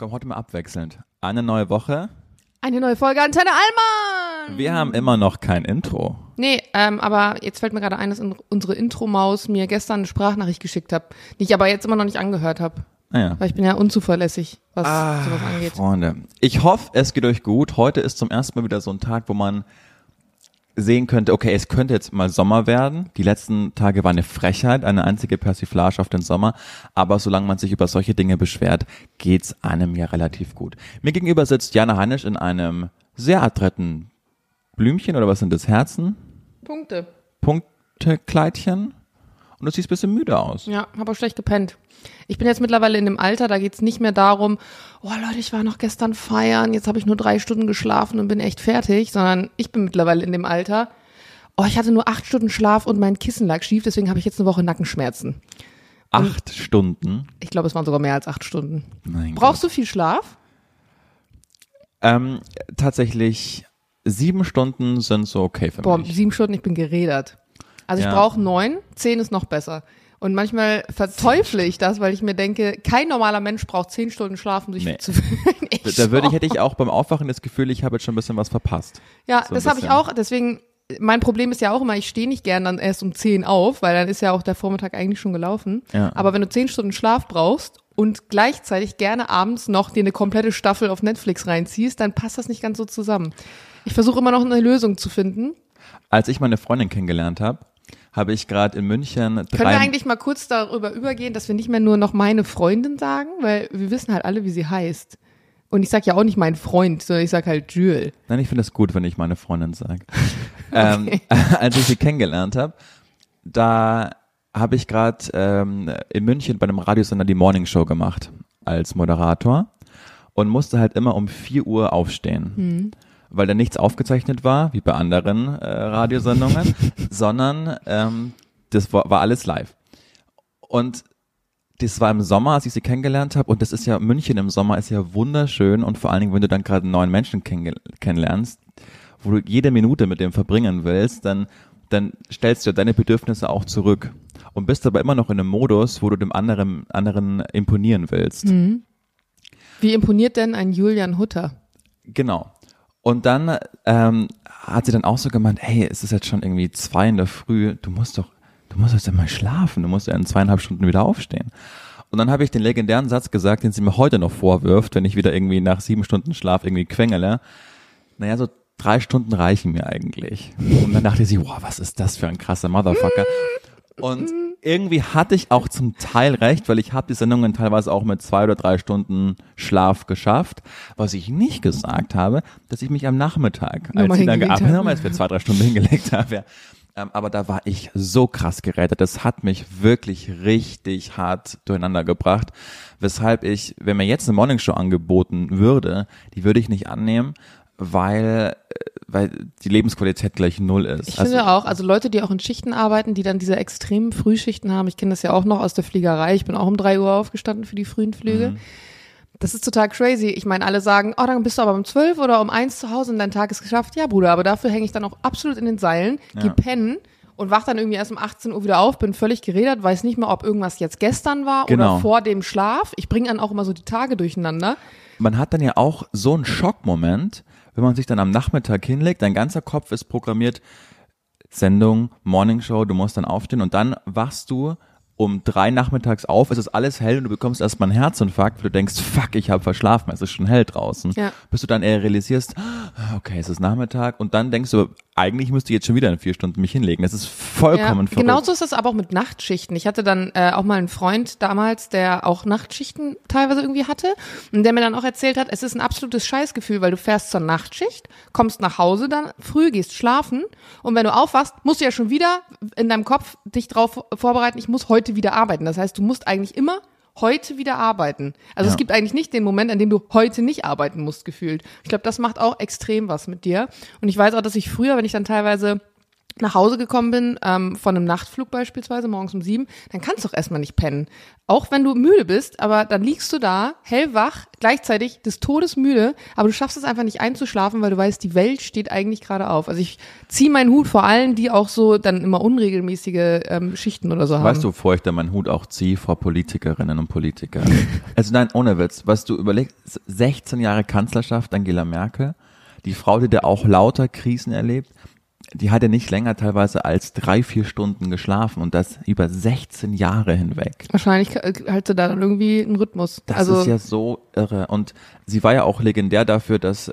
Komm, heute mal abwechselnd. Eine neue Woche. Eine neue Folge Antenne Allmann. Wir haben immer noch kein Intro. Nee, ähm, aber jetzt fällt mir gerade ein, dass unsere Intro-Maus mir gestern eine Sprachnachricht geschickt hat, die ich aber jetzt immer noch nicht angehört habe. Naja. Weil ich bin ja unzuverlässig, was Ah, sowas angeht. Freunde, ich hoffe, es geht euch gut. Heute ist zum ersten Mal wieder so ein Tag, wo man sehen könnte, okay, es könnte jetzt mal Sommer werden. Die letzten Tage war eine Frechheit, eine einzige Persiflage auf den Sommer. Aber solange man sich über solche Dinge beschwert, geht's einem ja relativ gut. Mir gegenüber sitzt Jana Heinisch in einem sehr adretten Blümchen oder was sind das, Herzen? Punkte. Punktekleidchen? Und du siehst ein bisschen müde aus. Ja, habe auch schlecht gepennt. Ich bin jetzt mittlerweile in dem Alter, da geht's nicht mehr darum, oh Leute, ich war noch gestern feiern, jetzt habe ich nur drei Stunden geschlafen und bin echt fertig, sondern ich bin mittlerweile in dem Alter, oh, ich hatte nur acht Stunden Schlaf und mein Kissen lag schief, deswegen habe ich jetzt eine Woche Nackenschmerzen. Acht Stunden. Ich glaube, es waren sogar mehr als acht Stunden. Mein Brauchst du viel Schlaf? Ähm, tatsächlich sieben Stunden sind so okay für Boah, mich. sieben Stunden, ich bin gerädert. Also ich Ja. brauche neun, zehn ist noch besser. Und manchmal verteufle ich das, weil ich mir denke, kein normaler Mensch braucht zehn Stunden Schlaf, um sich Nee. zu fühlen. Ich Da würde ich, hätte ich auch beim Aufwachen das Gefühl, ich habe jetzt schon ein bisschen was verpasst. Ja, so das habe ich auch. Deswegen, mein Problem ist ja auch immer, ich stehe nicht gern dann erst um zehn auf, weil dann ist ja auch der Vormittag eigentlich schon gelaufen. Ja. Aber wenn du zehn Stunden Schlaf brauchst und gleichzeitig gerne abends noch dir eine komplette Staffel auf Netflix reinziehst, dann passt das nicht ganz so zusammen. Ich versuche immer noch eine Lösung zu finden. Als ich meine Freundin kennengelernt habe, habe ich gerade in München Können wir eigentlich mal kurz darüber übergehen, dass wir nicht mehr nur noch meine Freundin sagen, weil wir wissen halt alle, wie sie heißt. Und ich sag ja auch nicht mein Freund, sondern ich sag halt Jules. Nein, ich finde es gut, wenn ich meine Freundin sage. ähm, als ich sie kennengelernt habe, da habe ich gerade ähm, in München bei einem Radiosender die Morning Show gemacht als Moderator und musste halt immer um 4 Uhr aufstehen. Weil da nichts aufgezeichnet war, wie bei anderen äh, Radiosendungen, sondern ähm, das war, war alles live. Und das war im Sommer, als ich sie kennengelernt habe. Und das ist ja, München im Sommer ist ja wunderschön. Und vor allen Dingen, wenn du dann gerade einen neuen Menschen kennenlernst, wo du jede Minute mit dem verbringen willst, dann, dann stellst du deine Bedürfnisse auch zurück. Und bist aber immer noch in einem Modus, wo du dem anderen, anderen imponieren willst. Wie imponiert denn ein Julian Hutter? Genau. Und dann ähm, hat sie dann auch so gemeint, hey, es ist jetzt schon irgendwie zwei in der Früh, du musst doch, du musst jetzt mal schlafen, du musst ja in zweieinhalb Stunden wieder aufstehen. Und dann habe ich den legendären Satz gesagt, den sie mir heute noch vorwirft, wenn ich wieder irgendwie nach sieben Stunden Schlaf irgendwie quengele. Naja, so drei Stunden reichen mir eigentlich. Und dann dachte sie, wow, was ist das für ein krasser Motherfucker. Und irgendwie hatte ich auch zum Teil recht, weil ich habe die Sendungen teilweise auch mit zwei oder drei Stunden Schlaf geschafft. Was ich nicht gesagt habe, dass ich mich am Nachmittag, als sie dann gearbeitet habe. als wir zwei, drei Stunden hingelegt haben, ja. Ähm, aber da war ich so krass gerädert. Das hat mich wirklich richtig hart durcheinander gebracht. Weshalb ich, wenn mir jetzt eine Morningshow angeboten würde, die würde ich nicht annehmen, weil, äh, weil die Lebensqualität gleich null ist. Ich finde auch, also Leute, die auch in Schichten arbeiten, die dann diese extremen Frühschichten haben, ich kenne das ja auch noch aus der Fliegerei, ich bin auch um drei Uhr aufgestanden für die frühen Flüge. Das ist total crazy. Ich meine, alle sagen, oh, dann bist du aber um zwölf oder um eins zu Hause und dein Tag ist geschafft. Ja, Bruder, aber dafür hänge ich dann auch absolut in den Seilen, geh Ja. pennen und wach dann irgendwie erst um 18 Uhr wieder auf, bin völlig geredet, weiß nicht mehr, ob irgendwas jetzt gestern war Genau. oder vor dem Schlaf. Ich bringe dann auch immer so die Tage durcheinander. man hat dann ja auch so einen Schockmoment, wenn man sich dann am Nachmittag hinlegt, dein ganzer Kopf ist programmiert, Sendung, Morningshow, du musst dann aufstehen und dann wachst du um drei nachmittags auf, es ist alles hell und du bekommst erstmal einen Herzinfarkt, weil du denkst, fuck, ich habe verschlafen, es ist schon hell draußen. Ja. Bis du dann eher realisierst, okay, es ist Nachmittag und dann denkst du, eigentlich müsste ich jetzt schon wieder in vier Stunden mich hinlegen. Das ist vollkommen verrückt. Genauso ist es aber auch mit Nachtschichten. Ich hatte dann äh, auch mal einen Freund damals, der auch Nachtschichten teilweise irgendwie hatte und der mir dann auch erzählt hat, es ist ein absolutes Scheißgefühl, weil du fährst zur Nachtschicht, kommst nach Hause dann früh, gehst schlafen und wenn du aufwachst, musst du ja schon wieder in deinem Kopf dich drauf vorbereiten, ich muss heute wieder arbeiten. Das heißt, du musst eigentlich immer heute wieder arbeiten. Also Ja. es gibt eigentlich nicht den Moment, an dem du heute nicht arbeiten musst, gefühlt. Ich glaube, das macht auch extrem was mit dir. Und ich weiß auch, dass ich früher, wenn ich dann teilweise nach Hause gekommen bin, ähm, von einem Nachtflug beispielsweise, morgens um sieben, dann kannst du doch erstmal nicht pennen. Auch wenn du müde bist, aber dann liegst du da, hellwach, gleichzeitig des Todes müde, aber du schaffst es einfach nicht einzuschlafen, weil du weißt, die Welt steht eigentlich gerade auf. Also ich ziehe meinen Hut vor allen, die auch so dann immer unregelmäßige ähm, Schichten oder so haben. Weißt du, bevor ich da meinen Hut auch ziehe vor Politikerinnen und Politikern? also nein, ohne Witz, was du überlegst, 16 Jahre Kanzlerschaft Angela Merkel, die Frau, die da auch lauter Krisen erlebt, die hat ja nicht länger teilweise als drei, vier Stunden geschlafen und das über 16 Jahre hinweg. Wahrscheinlich halt sie da dann irgendwie einen Rhythmus. Das also, ist ja so irre. Und sie war ja auch legendär dafür, dass äh,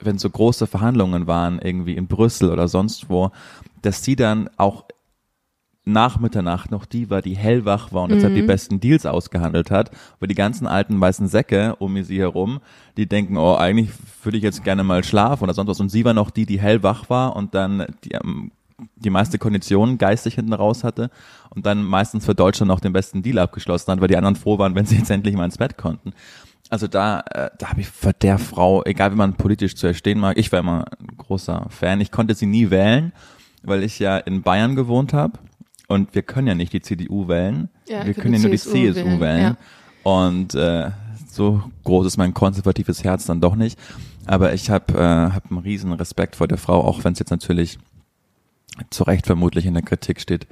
wenn so große Verhandlungen waren, irgendwie in Brüssel oder sonst wo, dass sie dann auch nach Mitternacht noch die war, die hellwach war und deshalb die besten Deals ausgehandelt hat, weil die ganzen alten weißen Säcke um sie herum, die denken, oh, eigentlich würde ich jetzt gerne mal schlafen oder sonst was. Und sie war noch die, die hellwach war und dann die, ähm, die meiste Kondition geistig hinten raus hatte und dann meistens für Deutschland noch den besten Deal abgeschlossen hat, weil die anderen froh waren, wenn sie jetzt endlich mal ins Bett konnten. Also da, äh, da habe ich vor der Frau, egal wie man politisch zu erstehen mag, ich war immer ein großer Fan. Ich konnte sie nie wählen, weil ich ja in Bayern gewohnt habe und wir können ja nicht die CDU wählen. Ja, wir können ja nur die CSU CSU wählen, wählen. ja. Und äh, so groß ist mein konservatives Herz dann doch nicht. Aber ich habe äh, hab einen riesen Respekt vor der Frau, auch wenn es jetzt natürlich zu Recht vermutlich in der Kritik steht,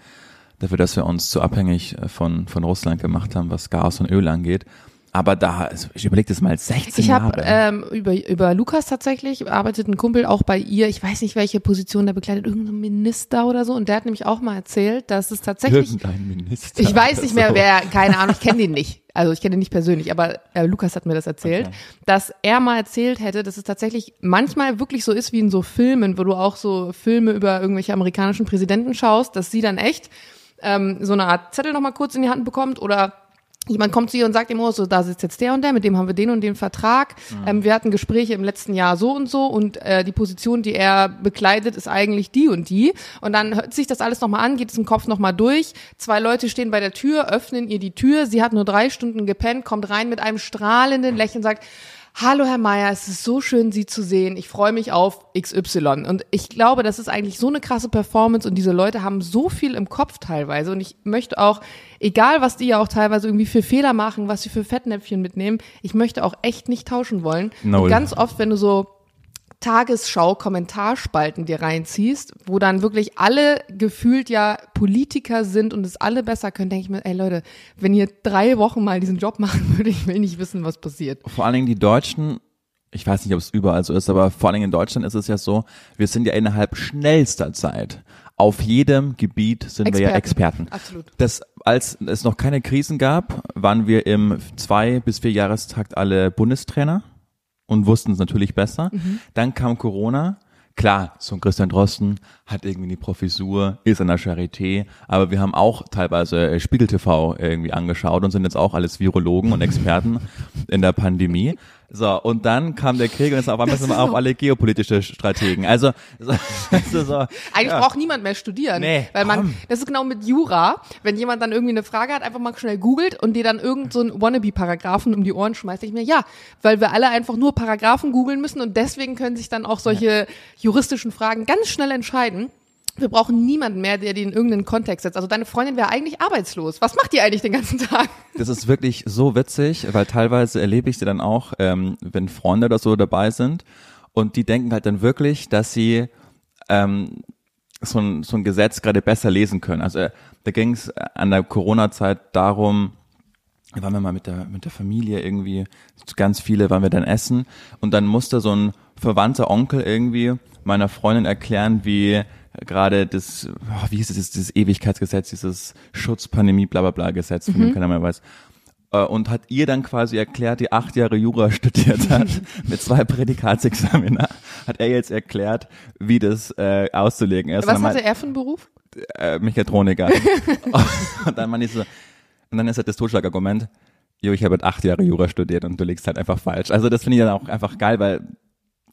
dafür, dass wir uns zu abhängig äh, von, von Russland gemacht haben, was Gas und Öl angeht. Aber da, also ich überlege das mal, 16 Ich habe Jahre. ähm, über, über Lukas tatsächlich, arbeitet ein Kumpel auch bei ihr, ich weiß nicht, welche Position der bekleidet, irgendein Minister oder so, und der hat nämlich auch mal erzählt, dass es tatsächlich, Irgendein Minister. ich weiß nicht mehr, So. wer, keine Ahnung, ich kenne den nicht, also ich kenne den nicht persönlich, aber äh, Lukas hat mir das erzählt, Okay. dass er mal erzählt hätte, dass es tatsächlich manchmal wirklich so ist wie in so Filmen, wo du auch so Filme über irgendwelche amerikanischen Präsidenten schaust, dass sie dann echt ähm, so eine Art Zettel nochmal kurz in die Hand bekommt oder Jemand kommt zu ihr und sagt ihm, oh, so, da sitzt jetzt der und der, mit dem haben wir den und den Vertrag. Ähm, wir hatten Gespräche im letzten Jahr so und so und äh, die Position, die er bekleidet, ist eigentlich die und die. Und dann hört sich das alles nochmal an, geht es im Kopf nochmal durch. Zwei Leute stehen bei der Tür, öffnen ihr die Tür. Sie hat nur drei Stunden gepennt, kommt rein mit einem strahlenden Lächeln, sagt, Hallo Herr Meier, es ist so schön, Sie zu sehen. Ich freue mich auf XY. Und ich glaube, das ist eigentlich so eine krasse Performance und diese Leute haben so viel im Kopf teilweise. Und ich möchte auch, egal was die ja auch teilweise irgendwie für Fehler machen, was sie für Fettnäpfchen mitnehmen, ich möchte auch echt nicht tauschen wollen. Null. Und ganz oft, wenn du so Tagesschau-Kommentarspalten dir reinziehst, wo dann wirklich alle gefühlt ja Politiker sind und es alle besser können, denke ich mir, ey Leute, wenn ihr drei Wochen mal diesen Job machen würdet, ich will nicht wissen, was passiert. vor allen Dingen die Deutschen, ich weiß nicht, ob es überall so ist, aber vor allen Dingen in Deutschland ist es ja so, wir sind ja innerhalb schnellster Zeit auf jedem Gebiet sind wir ja Experten. Absolut. Das, als es noch keine Krisen gab, waren wir im zwei bis vier Jahrestakt alle Bundestrainer und wussten es natürlich besser. Dann kam Corona. Klar, so ein Christian Drosten hat irgendwie die Professur, ist an der Charité, aber wir haben auch teilweise äh, Spiegel TV irgendwie angeschaut und sind jetzt auch alles Virologen und Experten in der Pandemie. So, und dann kam der Krieg und jetzt auf einmal sind wir auch alle geopolitische Strategen. Also, so, also so, Eigentlich ja. braucht niemand mehr studieren. Nee, weil man, komm. das ist genau mit Jura, wenn jemand dann irgendwie eine Frage hat, einfach mal schnell googelt und dir dann irgend so einen Wannabe-Paragraphen um die Ohren schmeißt, ich mir, ja, weil wir alle einfach nur Paragraphen googeln müssen und deswegen können sich dann auch solche juristischen Fragen ganz schnell entscheiden. Wir brauchen niemanden mehr, der die in irgendeinen Kontext setzt. Also deine Freundin wäre eigentlich arbeitslos. Was macht die eigentlich den ganzen Tag? Das ist wirklich so witzig, weil teilweise erlebe ich sie dann auch, ähm, wenn Freunde oder so dabei sind und die denken halt dann wirklich, dass sie ähm, so, ein, so ein Gesetz gerade besser lesen können. Also äh, da ging es an der Corona-Zeit darum, da waren wir mal mit der, mit der Familie irgendwie, ganz viele waren wir dann essen und dann musste so ein verwandter Onkel irgendwie meiner Freundin erklären, wie gerade das, oh, wie hieß es, das, das Ewigkeitsgesetz, dieses Schutzpandemie, bla bla bla Gesetz, von dem keiner mehr weiß. Äh, Und hat ihr dann quasi erklärt, die acht Jahre Jura studiert hat, mit zwei Prädikatsexamina, hat er jetzt erklärt, wie das äh, auszulegen ist. Was hatte er für einen Beruf? äh, Mechatroniker. und dann meine ich so, und dann ist halt das Totschlagargument, jo, ich habe halt acht Jahre Jura studiert und du liegst halt einfach falsch. Also das finde ich dann auch einfach geil, weil,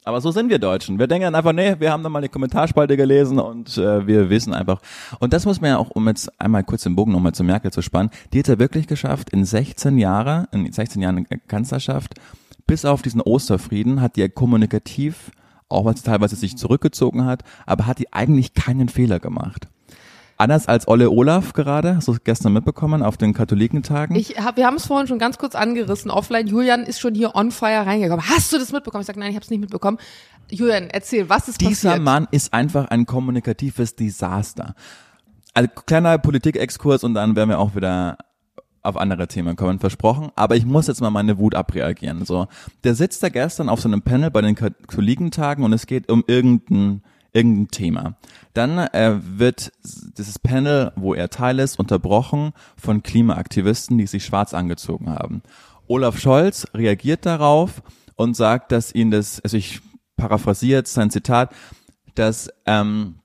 aber so sind wir Deutschen. Wir denken dann einfach, nee, wir haben dann mal die Kommentarspalte gelesen und äh, wir wissen einfach. Und das muss man ja auch, um jetzt einmal kurz den Bogen nochmal zu Merkel zu spannen, die hat ja wirklich geschafft, in 16 Jahren, in 16 Jahren Kanzlerschaft, bis auf diesen Osterfrieden, hat die ja kommunikativ auch weil sie teilweise sich zurückgezogen hat, aber hat die eigentlich keinen Fehler gemacht. Anders als Olle Olaf gerade, hast du es gestern mitbekommen auf den Katholikentagen? Ich hab, wir haben es vorhin schon ganz kurz angerissen. Offline, Julian ist schon hier on fire reingekommen. Hast du das mitbekommen? Ich sage, nein, ich habe es nicht mitbekommen. Julian, erzähl, was ist Dieser passiert? Mann ist einfach ein kommunikatives Desaster. Also kleiner Politikexkurs und dann werden wir auch wieder auf andere Themen kommen, versprochen. Aber ich muss jetzt mal meine Wut abreagieren. So, der sitzt da gestern auf so einem Panel bei den Katholikentagen und es geht um irgendein irgendein Thema. Dann äh, wird dieses Panel, wo er Teil ist, unterbrochen von Klimaaktivisten, die sich schwarz angezogen haben. Olaf Scholz reagiert darauf und sagt, dass ihn das, also ich paraphrasiert sein Zitat, dass ähm,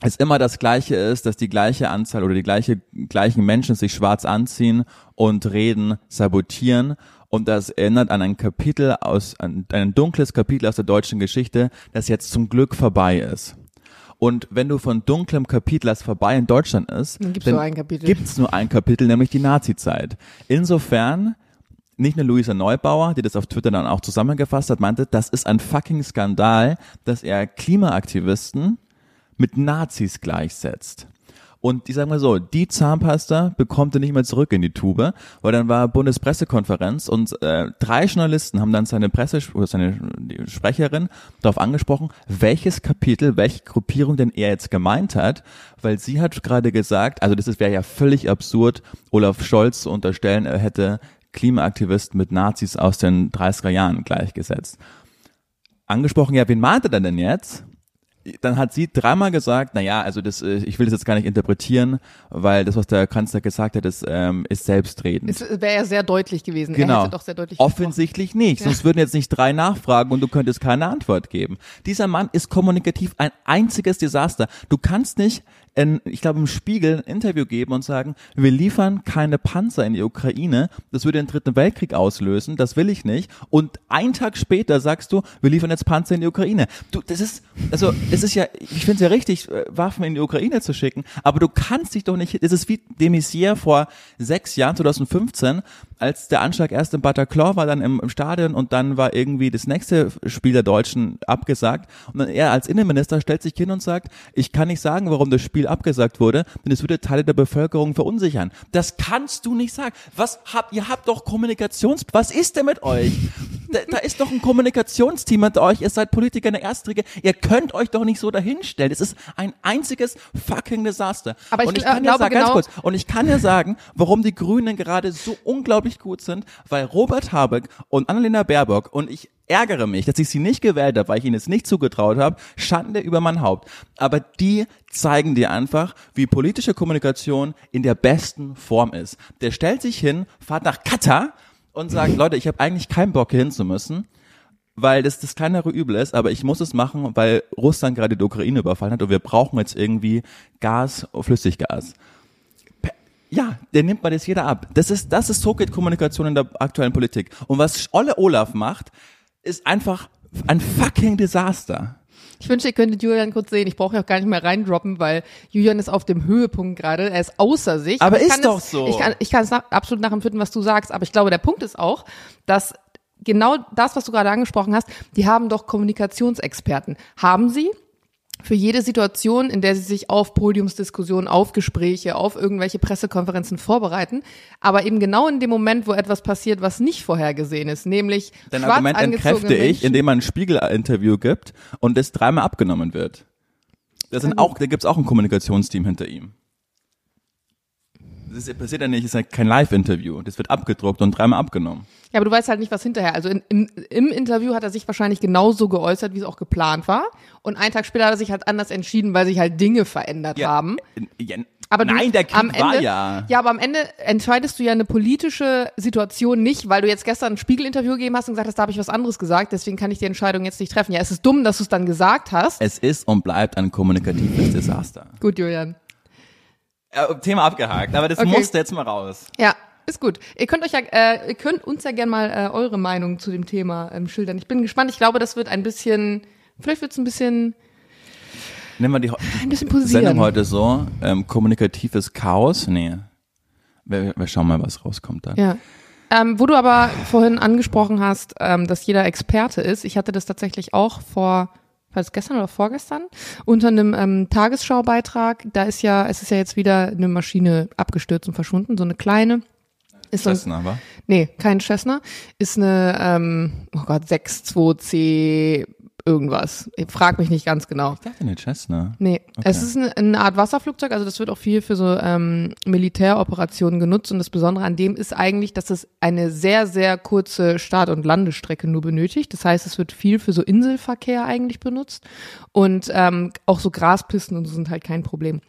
es immer das Gleiche ist, dass die gleiche Anzahl oder die gleiche, gleichen Menschen sich schwarz anziehen und reden, sabotieren. Und das erinnert an ein Kapitel aus, an ein dunkles Kapitel aus der deutschen Geschichte, das jetzt zum Glück vorbei ist. Und wenn du von dunklem Kapitel, das vorbei in Deutschland ist, Dann gibt's dann nur ein Kapitel. gibt's nur ein Kapitel, nämlich die Nazi-Zeit. Insofern nicht nur Luisa Neubauer, die das auf Twitter dann auch zusammengefasst hat, meinte, das ist ein fucking Skandal, dass er Klimaaktivisten mit Nazis gleichsetzt. Und ich sag mal so, die Zahnpasta bekommt er nicht mehr zurück in die Tube, weil dann war Bundespressekonferenz und äh, drei Journalisten haben dann seine Presse oder seine Sprecherin darauf angesprochen, welches Kapitel, welche Gruppierung denn er jetzt gemeint hat, weil sie hat gerade gesagt, also das wäre ja völlig absurd, Olaf Scholz zu unterstellen, er hätte Klimaaktivisten mit Nazis aus den 30er Jahren gleichgesetzt. Angesprochen, ja, wen meint er denn jetzt? Dann hat sie dreimal gesagt, na ja, also das, äh, ich will das jetzt gar nicht interpretieren, weil das, was der Kanzler gesagt hat, ist, ähm, ist selbstredend. Es wäre ja sehr deutlich gewesen. Er Genau. hätte doch sehr deutlich Offensichtlich nicht. Sonst würden jetzt nicht drei nachfragen und du könntest keine Antwort geben. Dieser Mann ist kommunikativ ein einziges Desaster. Du kannst nicht, in, ich glaube, im Spiegel ein Interview geben und sagen, wir liefern keine Panzer in die Ukraine. Das würde den dritten Weltkrieg auslösen. Das will ich nicht. Und einen Tag später sagst du, wir liefern jetzt Panzer in die Ukraine. Du, das ist, also, es ist ja, ich finde es ja richtig, äh, Waffen in die Ukraine zu schicken. Aber du kannst dich doch nicht, das ist wie de vor sechs Jahren, 2015, als der Anschlag erst in Bataclan war, dann im, im Stadion und dann war irgendwie das nächste Spiel der Deutschen abgesagt. Und dann er als Innenminister stellt sich hin und sagt, ich kann nicht sagen, warum das Spiel abgesagt wurde, denn es würde Teile der Bevölkerung verunsichern. Das kannst du nicht sagen. Was habt, ihr habt doch Kommunikations, was ist denn mit euch? Da, da ist doch ein Kommunikationsteam hinter euch, ihr seid Politiker in der Erstriege, ihr könnt euch doch nicht so dahinstellen. Es ist ein einziges fucking Desaster. Aber ich und ich kann ja glaube sagen, ganz genau- kurz, und ich kann ja sagen, warum die Grünen gerade so unglaublich gut sind, weil Robert Habeck und Annalena Baerbock und ich ärgere mich, dass ich sie nicht gewählt habe, weil ich ihnen es nicht zugetraut habe, Schande über mein Haupt. Aber die zeigen dir einfach, wie politische Kommunikation in der besten Form ist. Der stellt sich hin, fahrt nach Katar und sagt, Leute, ich habe eigentlich keinen Bock hier hin zu müssen, weil das das kleinere Übel ist, aber ich muss es machen, weil Russland gerade die Ukraine überfallen hat und wir brauchen jetzt irgendwie Gas, Flüssiggas. Ja, der nimmt mal das jeder ab. Das ist, das ist so geht Kommunikation in der aktuellen Politik. Und was Olle Olaf macht, ist einfach ein fucking Desaster. Ich wünsche, ihr könntet Julian kurz sehen. Ich brauche ja auch gar nicht mehr reindroppen, weil Julian ist auf dem Höhepunkt gerade. Er ist außer sich. Aber Ich ist kann doch es, so. Ich kann, ich kann es nach, absolut nachempfinden, was du sagst. Aber ich glaube, der Punkt ist auch, dass genau das, was du gerade angesprochen hast, die haben doch Kommunikationsexperten. Haben sie? Für jede Situation, in der sie sich auf Podiumsdiskussionen, auf Gespräche, auf irgendwelche Pressekonferenzen vorbereiten, aber eben genau in dem Moment, wo etwas passiert, was nicht vorhergesehen ist, nämlich Dein schwarz Argument entkräfte ich, Menschen- indem man ein Spiegel-Interview gibt und das dreimal abgenommen wird. Das sind auch, da gibt's auch ein Kommunikationsteam hinter ihm. Das passiert ja nicht, es ist ja kein Live-Interview. Das wird abgedruckt und dreimal abgenommen. Ja, aber du weißt halt nicht, was hinterher. Also in, im, im Interview hat er sich wahrscheinlich genauso geäußert, wie es auch geplant war. Und einen Tag später hat er sich halt anders entschieden, weil sich halt Dinge verändert haben. Ja, Aber du, nein, der Krieg am Ende, war ja. Ja, aber am Ende entscheidest du ja eine politische Situation nicht, weil du jetzt gestern ein Spiegel-Interview gegeben hast und gesagt hast, da habe ich was anderes gesagt, deswegen kann ich die Entscheidung jetzt nicht treffen. Ja, es ist dumm, dass du es dann gesagt hast. Es ist und bleibt ein kommunikatives Desaster. Gut, Julian. Äh, Thema abgehakt, aber das Okay. musste jetzt mal raus. Ja, ist gut. Ihr könnt euch ja, äh, ihr könnt uns ja gerne mal äh, eure Meinung zu dem Thema ähm, schildern. Ich bin gespannt. Ich glaube, das wird ein bisschen, vielleicht wird es ein bisschen, Nehmen wir die, ein bisschen die Sendung posieren. heute so, ähm, kommunikatives Chaos? Nee. Wir, wir schauen mal, was rauskommt dann. Ja. Ähm, wo du aber vorhin angesprochen hast, ähm, dass jeder Experte ist. Ich hatte das tatsächlich auch vor war das gestern oder vorgestern, unter einem ähm, Tagesschaubeitrag, da ist ja, es ist ja jetzt wieder eine Maschine abgestürzt und verschwunden, so eine kleine. Ist Cessna, wa? Nee, kein Cessna. Ist eine, ähm, oh Gott, 62C irgendwas. Ich frag mich nicht ganz genau. Ich dachte eine Cessna. Nee, es ist eine, eine Art Wasserflugzeug, also das wird auch viel für so ähm, Militäroperationen genutzt und das Besondere an dem ist eigentlich, dass es eine sehr, sehr kurze Start- und Landestrecke nur benötigt. Das heißt, es wird viel für so Inselverkehr eigentlich benutzt und ähm, auch so Graspisten und so sind halt kein Problem.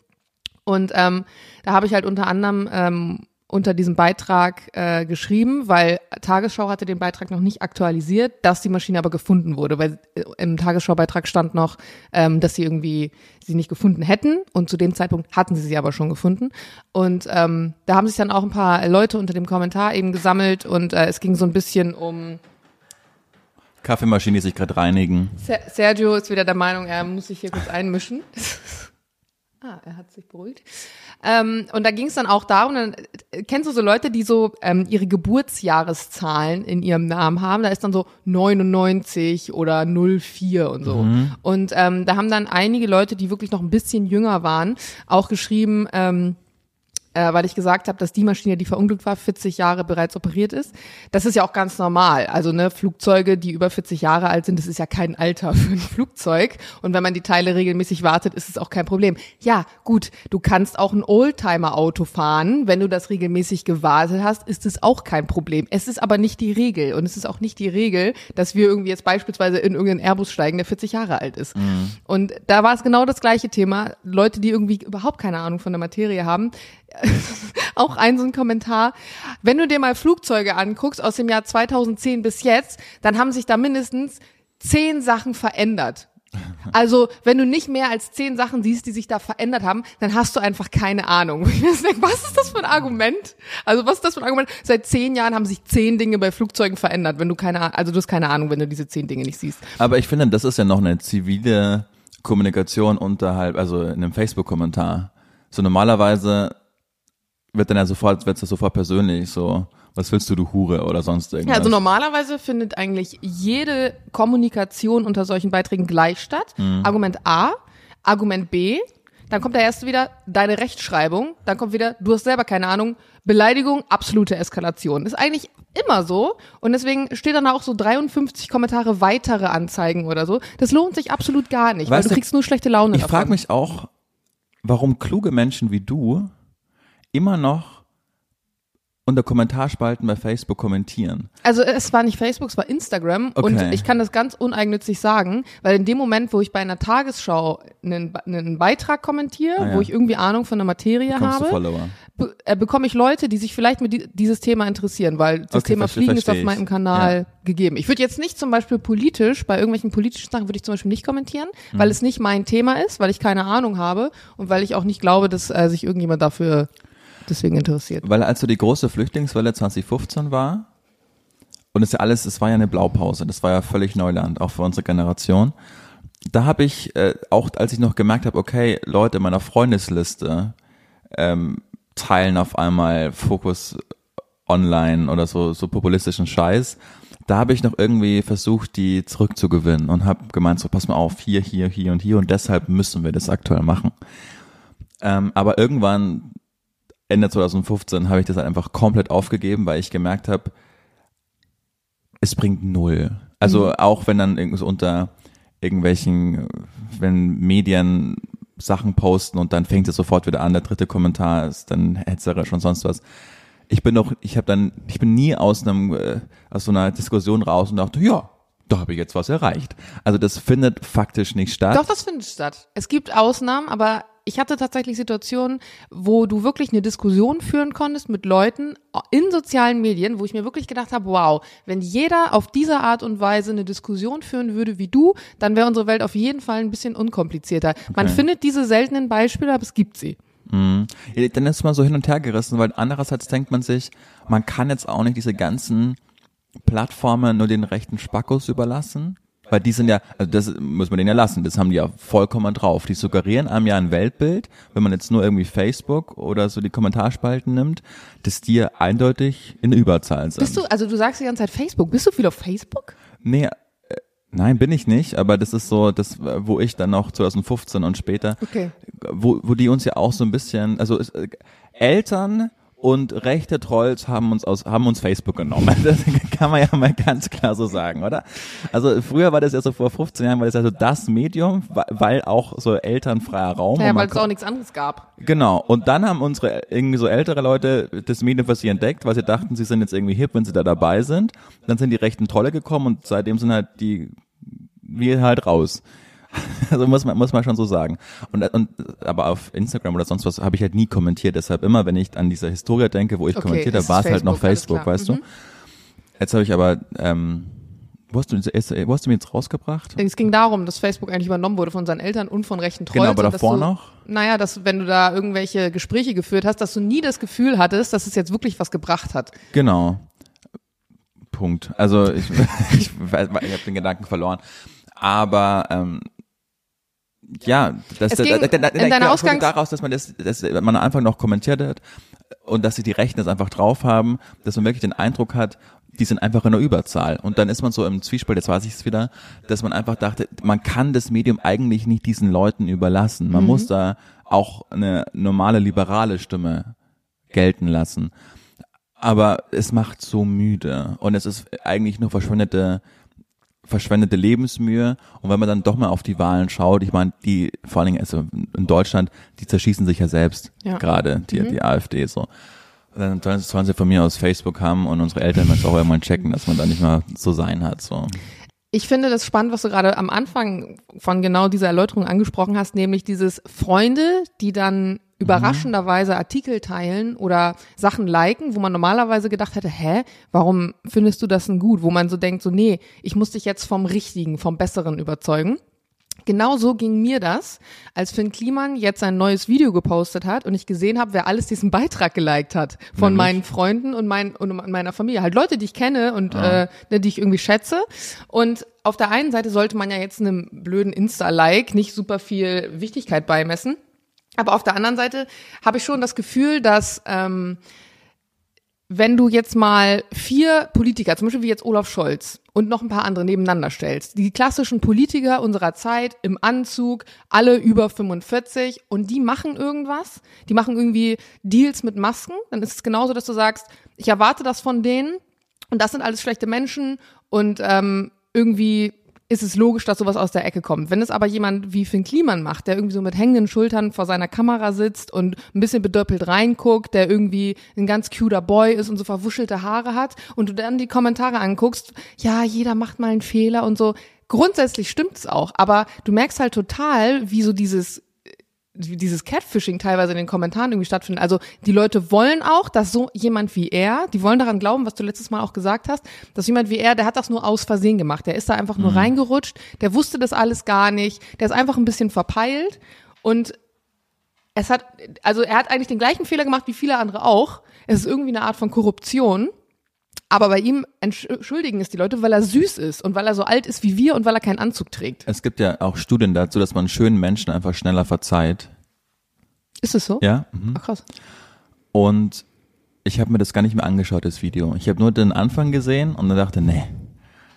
Und ähm, da habe ich halt unter anderem ähm, unter diesem Beitrag äh, geschrieben, weil Tagesschau hatte den Beitrag noch nicht aktualisiert, dass die Maschine aber gefunden wurde, weil äh, im Tagesschaubeitrag stand noch, ähm, dass sie irgendwie sie nicht gefunden hätten und zu dem Zeitpunkt hatten sie sie aber schon gefunden und ähm, da haben sich dann auch ein paar Leute unter dem Kommentar eben gesammelt und äh, es ging so ein bisschen um Kaffeemaschine, die sich gerade reinigen. Ser Sergio ist wieder der Meinung, er muss sich hier kurz einmischen. ah, er hat sich beruhigt. Ähm, und da ging es dann auch darum, dann, äh, kennst du so Leute, die so ähm, ihre Geburtsjahreszahlen in ihrem Namen haben? Da ist dann so 99 oder 04 und so. Und ähm, da haben dann einige Leute, die wirklich noch ein bisschen jünger waren, auch geschrieben, ähm, äh, weil ich gesagt habe, dass die Maschine, die verunglückt war, 40 Jahre bereits operiert ist. Das ist ja auch ganz normal. Also ne, Flugzeuge, die über 40 Jahre alt sind, das ist ja kein Alter für ein Flugzeug. Und wenn man die Teile regelmäßig wartet, ist es auch kein Problem. Ja, gut, du kannst auch ein Oldtimer-Auto fahren. Wenn du das regelmäßig gewartet hast, ist es auch kein Problem. Es ist aber nicht die Regel. Und es ist auch nicht die Regel, dass wir irgendwie jetzt beispielsweise in irgendeinen Airbus steigen, der 40 Jahre alt ist. Und da war es genau das gleiche Thema. Leute, die irgendwie überhaupt keine Ahnung von der Materie haben, auch ein so ein Kommentar. Wenn du dir mal Flugzeuge anguckst aus dem Jahr 2010 bis jetzt, dann haben sich da mindestens zehn Sachen verändert. Also, wenn du nicht mehr als zehn Sachen siehst, die sich da verändert haben, dann hast du einfach keine Ahnung. Was ist das für ein Argument? Also, was ist das für ein Argument? Seit zehn Jahren haben sich zehn Dinge bei Flugzeugen verändert, wenn du keine, Ah- also du hast keine Ahnung, wenn du diese zehn Dinge nicht siehst. Aber ich finde, das ist ja noch eine zivile Kommunikation unterhalb, also in einem Facebook-Kommentar. So normalerweise wird dann ja sofort, wird das sofort persönlich, so, was willst du, du Hure oder sonst irgendwas. Ja, also normalerweise findet eigentlich jede Kommunikation unter solchen Beiträgen gleich statt. Argument A, Argument B, dann kommt der erste wieder deine Rechtschreibung, dann kommt wieder du hast selber keine Ahnung, Beleidigung, absolute Eskalation. Ist eigentlich immer so und deswegen steht dann auch so 53 Kommentare weitere Anzeigen oder so. Das lohnt sich absolut gar nicht, weil Weißt du du, kriegst nur schlechte Laune Ich frage mich auch, warum kluge Menschen wie du immer noch unter Kommentarspalten bei Facebook kommentieren. Also es war nicht Facebook, es war Instagram und Okay. ich kann das ganz uneigennützig sagen, weil in dem Moment, wo ich bei einer Tagesschau einen, einen Beitrag kommentiere, Ah, ja. wo ich irgendwie Ahnung von der Materie Kommst du habe, be äh, bekomme ich Leute, die sich vielleicht mit di dieses Thema interessieren, weil das Okay, Thema verstehe- Fliegen ist auf meinem Kanal Ja. gegeben. Ich würde jetzt nicht zum Beispiel politisch, bei irgendwelchen politischen Sachen würde ich zum Beispiel nicht kommentieren, Mhm. weil es nicht mein Thema ist, weil ich keine Ahnung habe und weil ich auch nicht glaube, dass äh, sich irgendjemand dafür deswegen interessiert. Weil als so die große Flüchtlingswelle 2015 war, und es ja alles, es war ja eine Blaupause, das war ja völlig Neuland, auch für unsere Generation. Da habe ich, äh, auch als ich noch gemerkt habe, okay, Leute in meiner Freundesliste ähm, teilen auf einmal Fokus online oder so, so populistischen Scheiß, da habe ich noch irgendwie versucht, die zurückzugewinnen und habe gemeint, so pass mal auf, hier, hier, hier und hier und deshalb müssen wir das aktuell machen. Ähm, aber irgendwann Ende 2015 habe ich das halt einfach komplett aufgegeben, weil ich gemerkt habe, es bringt null. Also auch wenn dann irgendwie so unter irgendwelchen, wenn Medien Sachen posten und dann fängt es sofort wieder an, der dritte Kommentar ist dann hetzerisch und sonst was. Ich bin doch, ich habe dann, ich bin nie aus einem, äh, aus so einer Diskussion raus und dachte, ja, da habe ich jetzt was erreicht. Also das findet faktisch nicht statt. Doch, das findet statt. Es gibt Ausnahmen, aber ich hatte tatsächlich Situationen, wo du wirklich eine Diskussion führen konntest mit Leuten in sozialen Medien, wo ich mir wirklich gedacht habe, wow, wenn jeder auf diese Art und Weise eine Diskussion führen würde wie du, dann wäre unsere Welt auf jeden Fall ein bisschen unkomplizierter. Man Okay. findet diese seltenen Beispiele, aber es gibt sie. Ja, dann ist man so hin und her gerissen, weil andererseits denkt man sich, man kann jetzt auch nicht diese ganzen Plattformen nur den rechten Spackos überlassen. Weil die sind ja, also das muss man denen ja lassen, das haben die ja vollkommen drauf. Die suggerieren einem ja ein Weltbild, wenn man jetzt nur irgendwie Facebook oder so die Kommentarspalten nimmt, dass die ja eindeutig in Überzahl sind. Bist du, also du sagst die ganze Zeit Facebook, bist du viel auf Facebook? Nee, äh, Nein, bin ich nicht, aber das ist so, das, wo ich dann noch 2015 und später, Okay. wo, wo die uns ja auch so ein bisschen, also es, äh, Eltern und rechte Trolls haben uns aus, haben uns Facebook genommen. Das kann man ja mal ganz klar so sagen, oder? Also früher war das ja so vor 15 Jahren, war das ja so das Medium, weil auch so elternfreier Raum. Ja, weil es auch nichts anderes gab. Genau. Und dann haben unsere irgendwie so ältere Leute das Medium für sie entdeckt, weil sie dachten, sie sind jetzt irgendwie hip, wenn sie da dabei sind. Dann sind die rechten Trolle gekommen und seitdem sind halt die wir halt raus. Also muss man muss man schon so sagen. Und, und aber auf Instagram oder sonst was habe ich halt nie kommentiert. Deshalb immer, wenn ich an diese Historie denke, wo ich Okay, kommentiert habe, war es halt noch Facebook, weißt du? Jetzt habe ich aber ähm, wo hast du wo hast du mir jetzt rausgebracht? Es ging darum, dass Facebook eigentlich übernommen wurde von seinen Eltern und von rechten Trolls. Genau, aber davor du, noch? Naja, dass wenn du da irgendwelche Gespräche geführt hast, dass du nie das Gefühl hattest, dass es jetzt wirklich was gebracht hat. Genau. Punkt. Also ich, ich, weiß- ich habe den Gedanken verloren. Aber ähm, ja, das, das, das, das, das, in deiner Ausgangs- daraus, dass man das, dass man am Anfang noch kommentiert hat und dass sie die Rechten das einfach drauf haben, dass man wirklich den Eindruck hat, die sind einfach in der Überzahl. Und dann ist man so im Zwiespalt, jetzt weiß ich es wieder, dass man einfach dachte, man kann das Medium eigentlich nicht diesen Leuten überlassen. Man muss da auch eine normale liberale Stimme gelten lassen. Aber es macht so müde und es ist eigentlich nur verschwendete verschwendete Lebensmühe und wenn man dann doch mal auf die Wahlen schaut, ich meine, die vor allen Dingen also in Deutschland, die zerschießen sich ja selbst Ja. gerade, die, die AfD so. Dann sollen sollen sie von mir aus Facebook haben und unsere Eltern müssen auch irgendwann checken, dass man da nicht mal so sein hat. So. Ich finde das spannend, was du gerade am Anfang von genau dieser Erläuterung angesprochen hast, nämlich dieses Freunde, die dann überraschenderweise Artikel teilen oder Sachen liken, wo man normalerweise gedacht hätte, hä, warum findest du das denn gut? Wo man so denkt, so, nee, ich muss dich jetzt vom Richtigen, vom Besseren überzeugen. Genau so ging mir das, als Finn Kliman jetzt ein neues Video gepostet hat und ich gesehen habe, wer alles diesen Beitrag geliked hat von Nämlich? meinen Freunden und, mein, und meiner Familie. Halt Leute, die ich kenne und äh, ne, die ich irgendwie schätze. Und auf der einen Seite sollte man ja jetzt einem blöden Insta-Like nicht super viel Wichtigkeit beimessen. Aber auf der anderen Seite habe ich schon das Gefühl, dass ähm, wenn du jetzt mal vier Politiker, zum Beispiel wie jetzt Olaf Scholz und noch ein paar andere nebeneinander stellst, die klassischen Politiker unserer Zeit im Anzug, alle über 45 und die machen irgendwas, die machen irgendwie Deals mit Masken, dann ist es genauso, dass du sagst, ich erwarte das von denen und das sind alles schlechte Menschen und ähm, irgendwie ist es logisch, dass sowas aus der Ecke kommt. Wenn es aber jemand wie Finn Kliman macht, der irgendwie so mit hängenden Schultern vor seiner Kamera sitzt und ein bisschen bedöppelt reinguckt, der irgendwie ein ganz cuter Boy ist und so verwuschelte Haare hat und du dann die Kommentare anguckst, ja, jeder macht mal einen Fehler und so. Grundsätzlich stimmt's auch, aber du merkst halt total, wie so dieses dieses Catfishing teilweise in den Kommentaren irgendwie stattfindet. Also die Leute wollen auch, dass so jemand wie er, die wollen daran glauben, was du letztes Mal auch gesagt hast, dass jemand wie er, der hat das nur aus Versehen gemacht. Der ist da einfach nur reingerutscht, der wusste das alles gar nicht, der ist einfach ein bisschen verpeilt und es hat, also er hat eigentlich den gleichen Fehler gemacht wie viele andere auch. Es ist irgendwie eine Art von Korruption. Aber bei ihm entschuldigen es die Leute, weil er süß ist und weil er so alt ist wie wir und weil er keinen Anzug trägt. Es gibt ja auch Studien dazu, dass man schönen Menschen einfach schneller verzeiht. Ist es so? Ja. Mhm. Ach, krass. Und ich habe mir das gar nicht mehr angeschaut, das Video. Ich habe nur den Anfang gesehen und dann dachte, nee,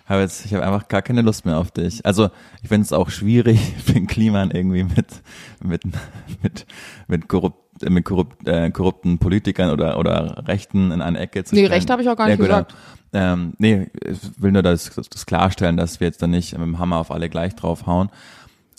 hab jetzt, ich habe einfach gar keine Lust mehr auf dich. Also ich finde es auch schwierig, für den Kliman irgendwie mit mit mit mit korrupt mit korrupt, äh, korrupten Politikern oder oder Rechten in eine Ecke zu Nee, stellen. Rechte habe ich auch gar nicht gut, gesagt. Ähm, nee, ich will nur das, das klarstellen, dass wir jetzt dann nicht mit dem Hammer auf alle gleich draufhauen.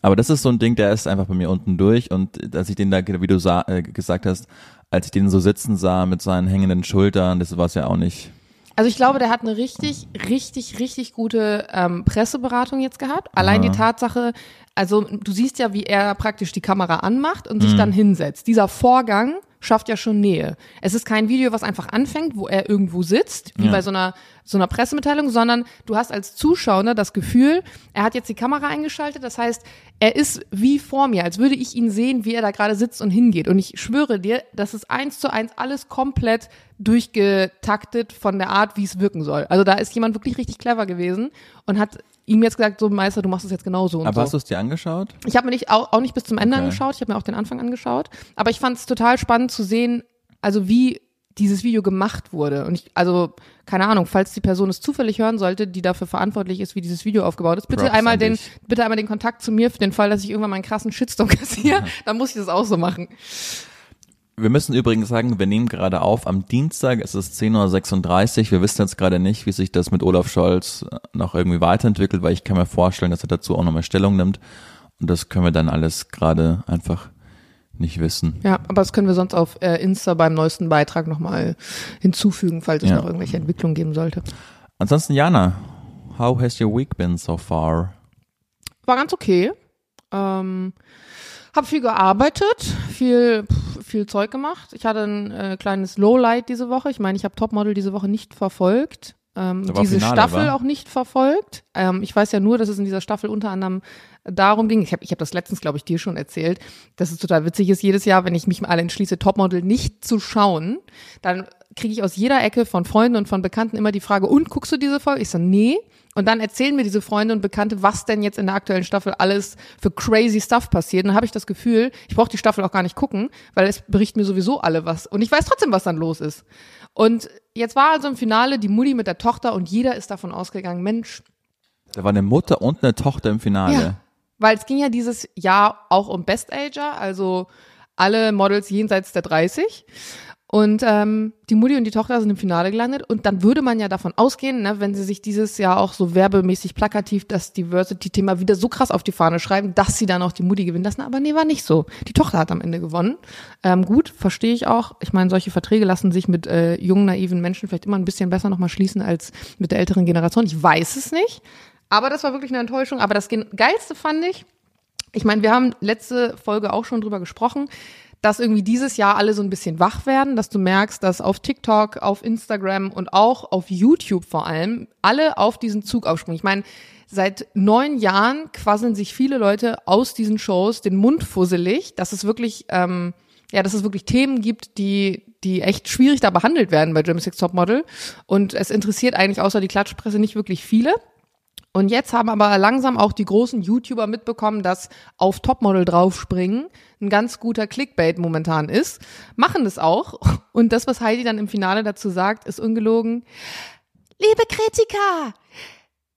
Aber das ist so ein Ding, der ist einfach bei mir unten durch und dass ich den da, wie du sa äh, gesagt hast, als ich den so sitzen sah mit seinen hängenden Schultern, das war es ja auch nicht. Also ich glaube, der hat eine richtig, richtig, richtig gute ähm, Presseberatung jetzt gehabt. Allein die Tatsache, also du siehst ja, wie er praktisch die Kamera anmacht und sich dann hinsetzt. Dieser Vorgang schafft ja schon Nähe. Es ist kein Video, was einfach anfängt, wo er irgendwo sitzt, wie Ja. bei so einer so einer Pressemitteilung, sondern du hast als Zuschauer das Gefühl, er hat jetzt die Kamera eingeschaltet, das heißt, er ist wie vor mir, als würde ich ihn sehen, wie er da gerade sitzt und hingeht. Und ich schwöre dir, das ist eins zu eins alles komplett durchgetaktet von der Art, wie es wirken soll. Also da ist jemand wirklich richtig clever gewesen und hat ihm jetzt gesagt, so Meister, du machst es jetzt genauso und Aber so. hast du es dir angeschaut? Ich habe mir nicht, auch, auch nicht bis zum Ende Okay. angeschaut, ich habe mir auch den Anfang angeschaut, aber ich fand es total spannend zu sehen, also wie dieses Video gemacht wurde. Und ich, also, keine Ahnung, falls die Person es zufällig hören sollte, die dafür verantwortlich ist, wie dieses Video aufgebaut ist, bitte Props einmal den, dich. bitte einmal den Kontakt zu mir für den Fall, dass ich irgendwann mal einen krassen Shitstorm kassiere, dann muss ich das auch so machen. Wir müssen übrigens sagen, wir nehmen gerade auf am Dienstag, es ist 10.36 Uhr. Wir wissen jetzt gerade nicht, wie sich das mit Olaf Scholz äh, noch irgendwie weiterentwickelt, weil ich kann mir vorstellen, dass er dazu auch nochmal Stellung nimmt. Und das können wir dann alles gerade einfach nicht wissen. Ja, aber das können wir sonst auf äh, Insta beim neuesten Beitrag nochmal hinzufügen, falls es Ja. noch irgendwelche Entwicklungen geben sollte. Ansonsten, Jana, how has your week been so far? War ganz okay. Ähm, hab viel gearbeitet, viel, viel Zeug gemacht. Ich hatte ein äh, kleines Lowlight diese Woche. Ich meine, ich habe Topmodel diese Woche nicht verfolgt. Ähm, war diese Finale, Staffel wa? auch nicht verfolgt. Ähm, ich weiß ja nur, dass es in dieser Staffel unter anderem darum ging. Ich habe ich hab das letztens, glaube ich, dir schon erzählt, dass es total witzig ist. Jedes Jahr, wenn ich mich mal entschließe, Topmodel nicht zu schauen, dann kriege ich aus jeder Ecke von Freunden und von Bekannten immer die Frage, und guckst du diese Folge? Ich so, nee. Und dann erzählen mir diese Freunde und Bekannte, was denn jetzt in der aktuellen Staffel alles für crazy Stuff passiert. Und dann habe ich das Gefühl, ich brauche die Staffel auch gar nicht gucken, weil es berichten mir sowieso alle was. Und ich weiß trotzdem, was dann los ist. Und jetzt war also im Finale die Mutti mit der Tochter und jeder ist davon ausgegangen, Mensch, Da war eine Mutter und eine Tochter im Finale. ja. Weil es ging ja dieses Jahr auch um Best Ager, also alle Models jenseits der 30. Und ähm, die Mutti und die Tochter sind im Finale gelandet. Und dann würde man ja davon ausgehen, ne, wenn sie sich dieses Jahr auch so werbemäßig plakativ das Diversity-Thema wieder so krass auf die Fahne schreiben, dass sie dann auch die Mutti gewinnen lassen. Aber nee, war nicht so. Die Tochter hat am Ende gewonnen. Ähm, gut, verstehe ich auch. Ich meine, solche Verträge lassen sich mit äh, jungen, naiven Menschen vielleicht immer ein bisschen besser nochmal schließen als mit der älteren Generation. Ich weiß es nicht. Aber das war wirklich eine Enttäuschung. Aber das Geilste fand ich, ich meine, wir haben letzte Folge auch schon drüber gesprochen, dass irgendwie dieses Jahr alle so ein bisschen wach werden, dass du merkst, dass auf TikTok, auf Instagram und auch auf YouTube vor allem alle auf diesen Zug aufspringen. Ich meine, seit neun Jahren quasseln sich viele Leute aus diesen Shows den Mund fusselig, dass es wirklich, ähm, ja, dass es wirklich Themen gibt, die, die echt schwierig da behandelt werden bei Next Topmodel. Und es interessiert eigentlich außer die Klatschpresse nicht wirklich viele. Und jetzt haben aber langsam auch die großen YouTuber mitbekommen, dass auf Topmodel draufspringen ein ganz guter Clickbait momentan ist, machen das auch. Und das, was Heidi dann im Finale dazu sagt, ist ungelogen. Liebe Kritiker,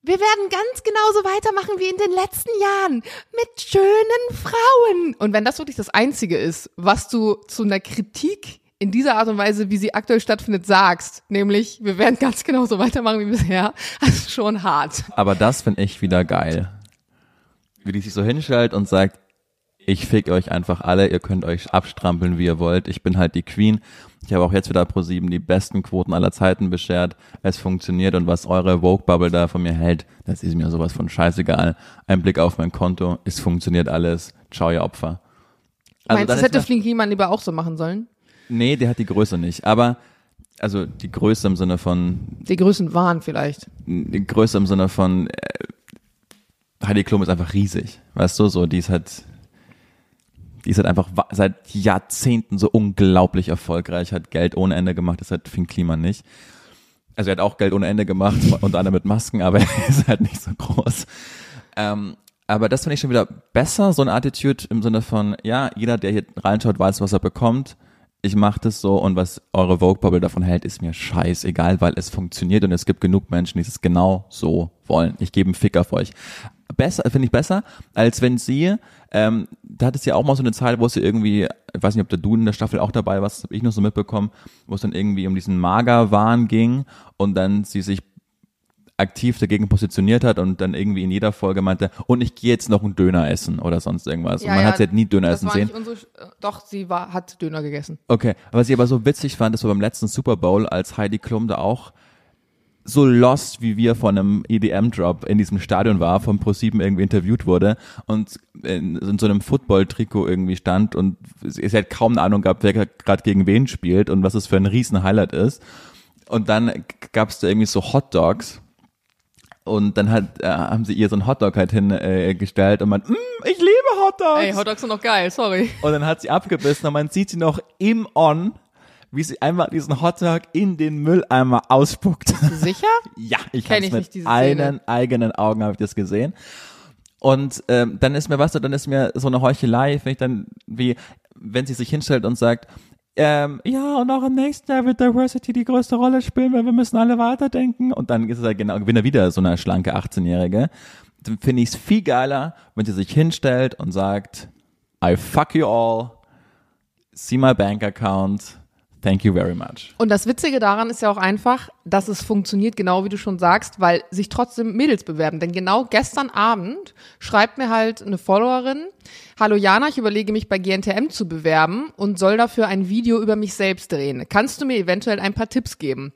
wir werden ganz genauso weitermachen wie in den letzten Jahren mit schönen Frauen. Und wenn das wirklich das Einzige ist, was du zu einer Kritik in dieser Art und Weise, wie sie aktuell stattfindet, sagst, nämlich wir werden ganz genauso weitermachen wie bisher, das ist schon hart. Aber das finde ich wieder geil. Wie die sich so hinstellt und sagt, ich fick euch einfach alle, ihr könnt euch abstrampeln, wie ihr wollt. Ich bin halt die Queen. Ich habe auch jetzt wieder pro sieben die besten Quoten aller Zeiten beschert. Es funktioniert und was eure Vogue-Bubble da von mir hält, das ist mir sowas von scheißegal. Ein Blick auf mein Konto, es funktioniert alles. Ciao, ihr Opfer. Also Meinst du, das hätte Flink Niemann lieber auch so machen sollen? Nee, der hat die Größe nicht. Aber, also die Größe im Sinne von, Die Größen waren vielleicht. die Größe im Sinne von, äh, Heidi Klum ist einfach riesig. Weißt du, so, die ist halt, die ist halt einfach seit Jahrzehnten so unglaublich erfolgreich, hat Geld ohne Ende gemacht, das hat Finn Kliman nicht. Also er hat auch Geld ohne Ende gemacht, unter anderem mit Masken, aber er ist halt nicht so groß. Ähm, aber das finde ich schon wieder besser, so eine Attitude im Sinne von, ja, jeder, der hier reinschaut, weiß, was er bekommt. Ich mache das so und was eure Vogue-Bubble davon hält, ist mir scheißegal, weil es funktioniert und es gibt genug Menschen, die es genau so wollen. Ich gebe einen Fick auf euch. Besser, finde ich besser, als wenn sie, ähm, da hat es ja auch mal so eine Zeit, wo sie irgendwie, ich weiß nicht, ob der du in der Staffel auch dabei warst, das habe ich noch so mitbekommen, wo es dann irgendwie um diesen Magerwahn ging und dann sie sich aktiv dagegen positioniert hat und dann irgendwie in jeder Folge meinte, und ich gehe jetzt noch einen Döner essen oder sonst irgendwas. und man hat sie halt nie Döner das essen war sehen. unsere, doch, sie war, hat Döner gegessen. Okay, was ich aber so witzig fand, ist so beim letzten Super Bowl, als Heidi Klum da auch so lost, wie wir von einem EDM-Drop in diesem Stadion war, vom ProSieben irgendwie interviewt wurde und in, in so einem Football-Trikot irgendwie stand und es halt kaum eine Ahnung gab, wer gerade gegen wen spielt und was es für ein riesen Highlight ist. Und dann gab es da irgendwie so Hot Dogs und dann hat, äh, haben sie ihr so einen Hotdog halt hingestellt äh, und man, mm, ich liebe Hotdogs. Ey, Hotdogs sind noch geil, sorry. Und dann hat sie abgebissen und man sieht sie noch im On, wie sie einmal diesen Hotdog in den Mülleimer ausspuckt. Sicher? ja, ich Kenn habe ich mit nicht, diese einen eigenen Augen habe ich das gesehen. Und ähm, dann ist mir, was weißt du, dann ist mir so eine Heuchelei, finde ich dann wie, wenn sie sich hinstellt und sagt, ähm, ja, und auch im nächsten Jahr wird Diversity die größte Rolle spielen, weil wir müssen alle weiterdenken. Und dann ist es halt genau, gewinnt er wieder so eine schlanke 18-Jährige. Dann finde ich es viel geiler, wenn sie sich hinstellt und sagt, I fuck you all, see my bank account, Thank you very much. Und das Witzige daran ist ja auch einfach, dass es funktioniert, genau wie du schon sagst, weil sich trotzdem Mädels bewerben. Denn genau gestern Abend schreibt mir halt eine Followerin, Hallo Jana, ich überlege mich bei GNTM zu bewerben und soll dafür ein Video über mich selbst drehen. Kannst du mir eventuell ein paar Tipps geben?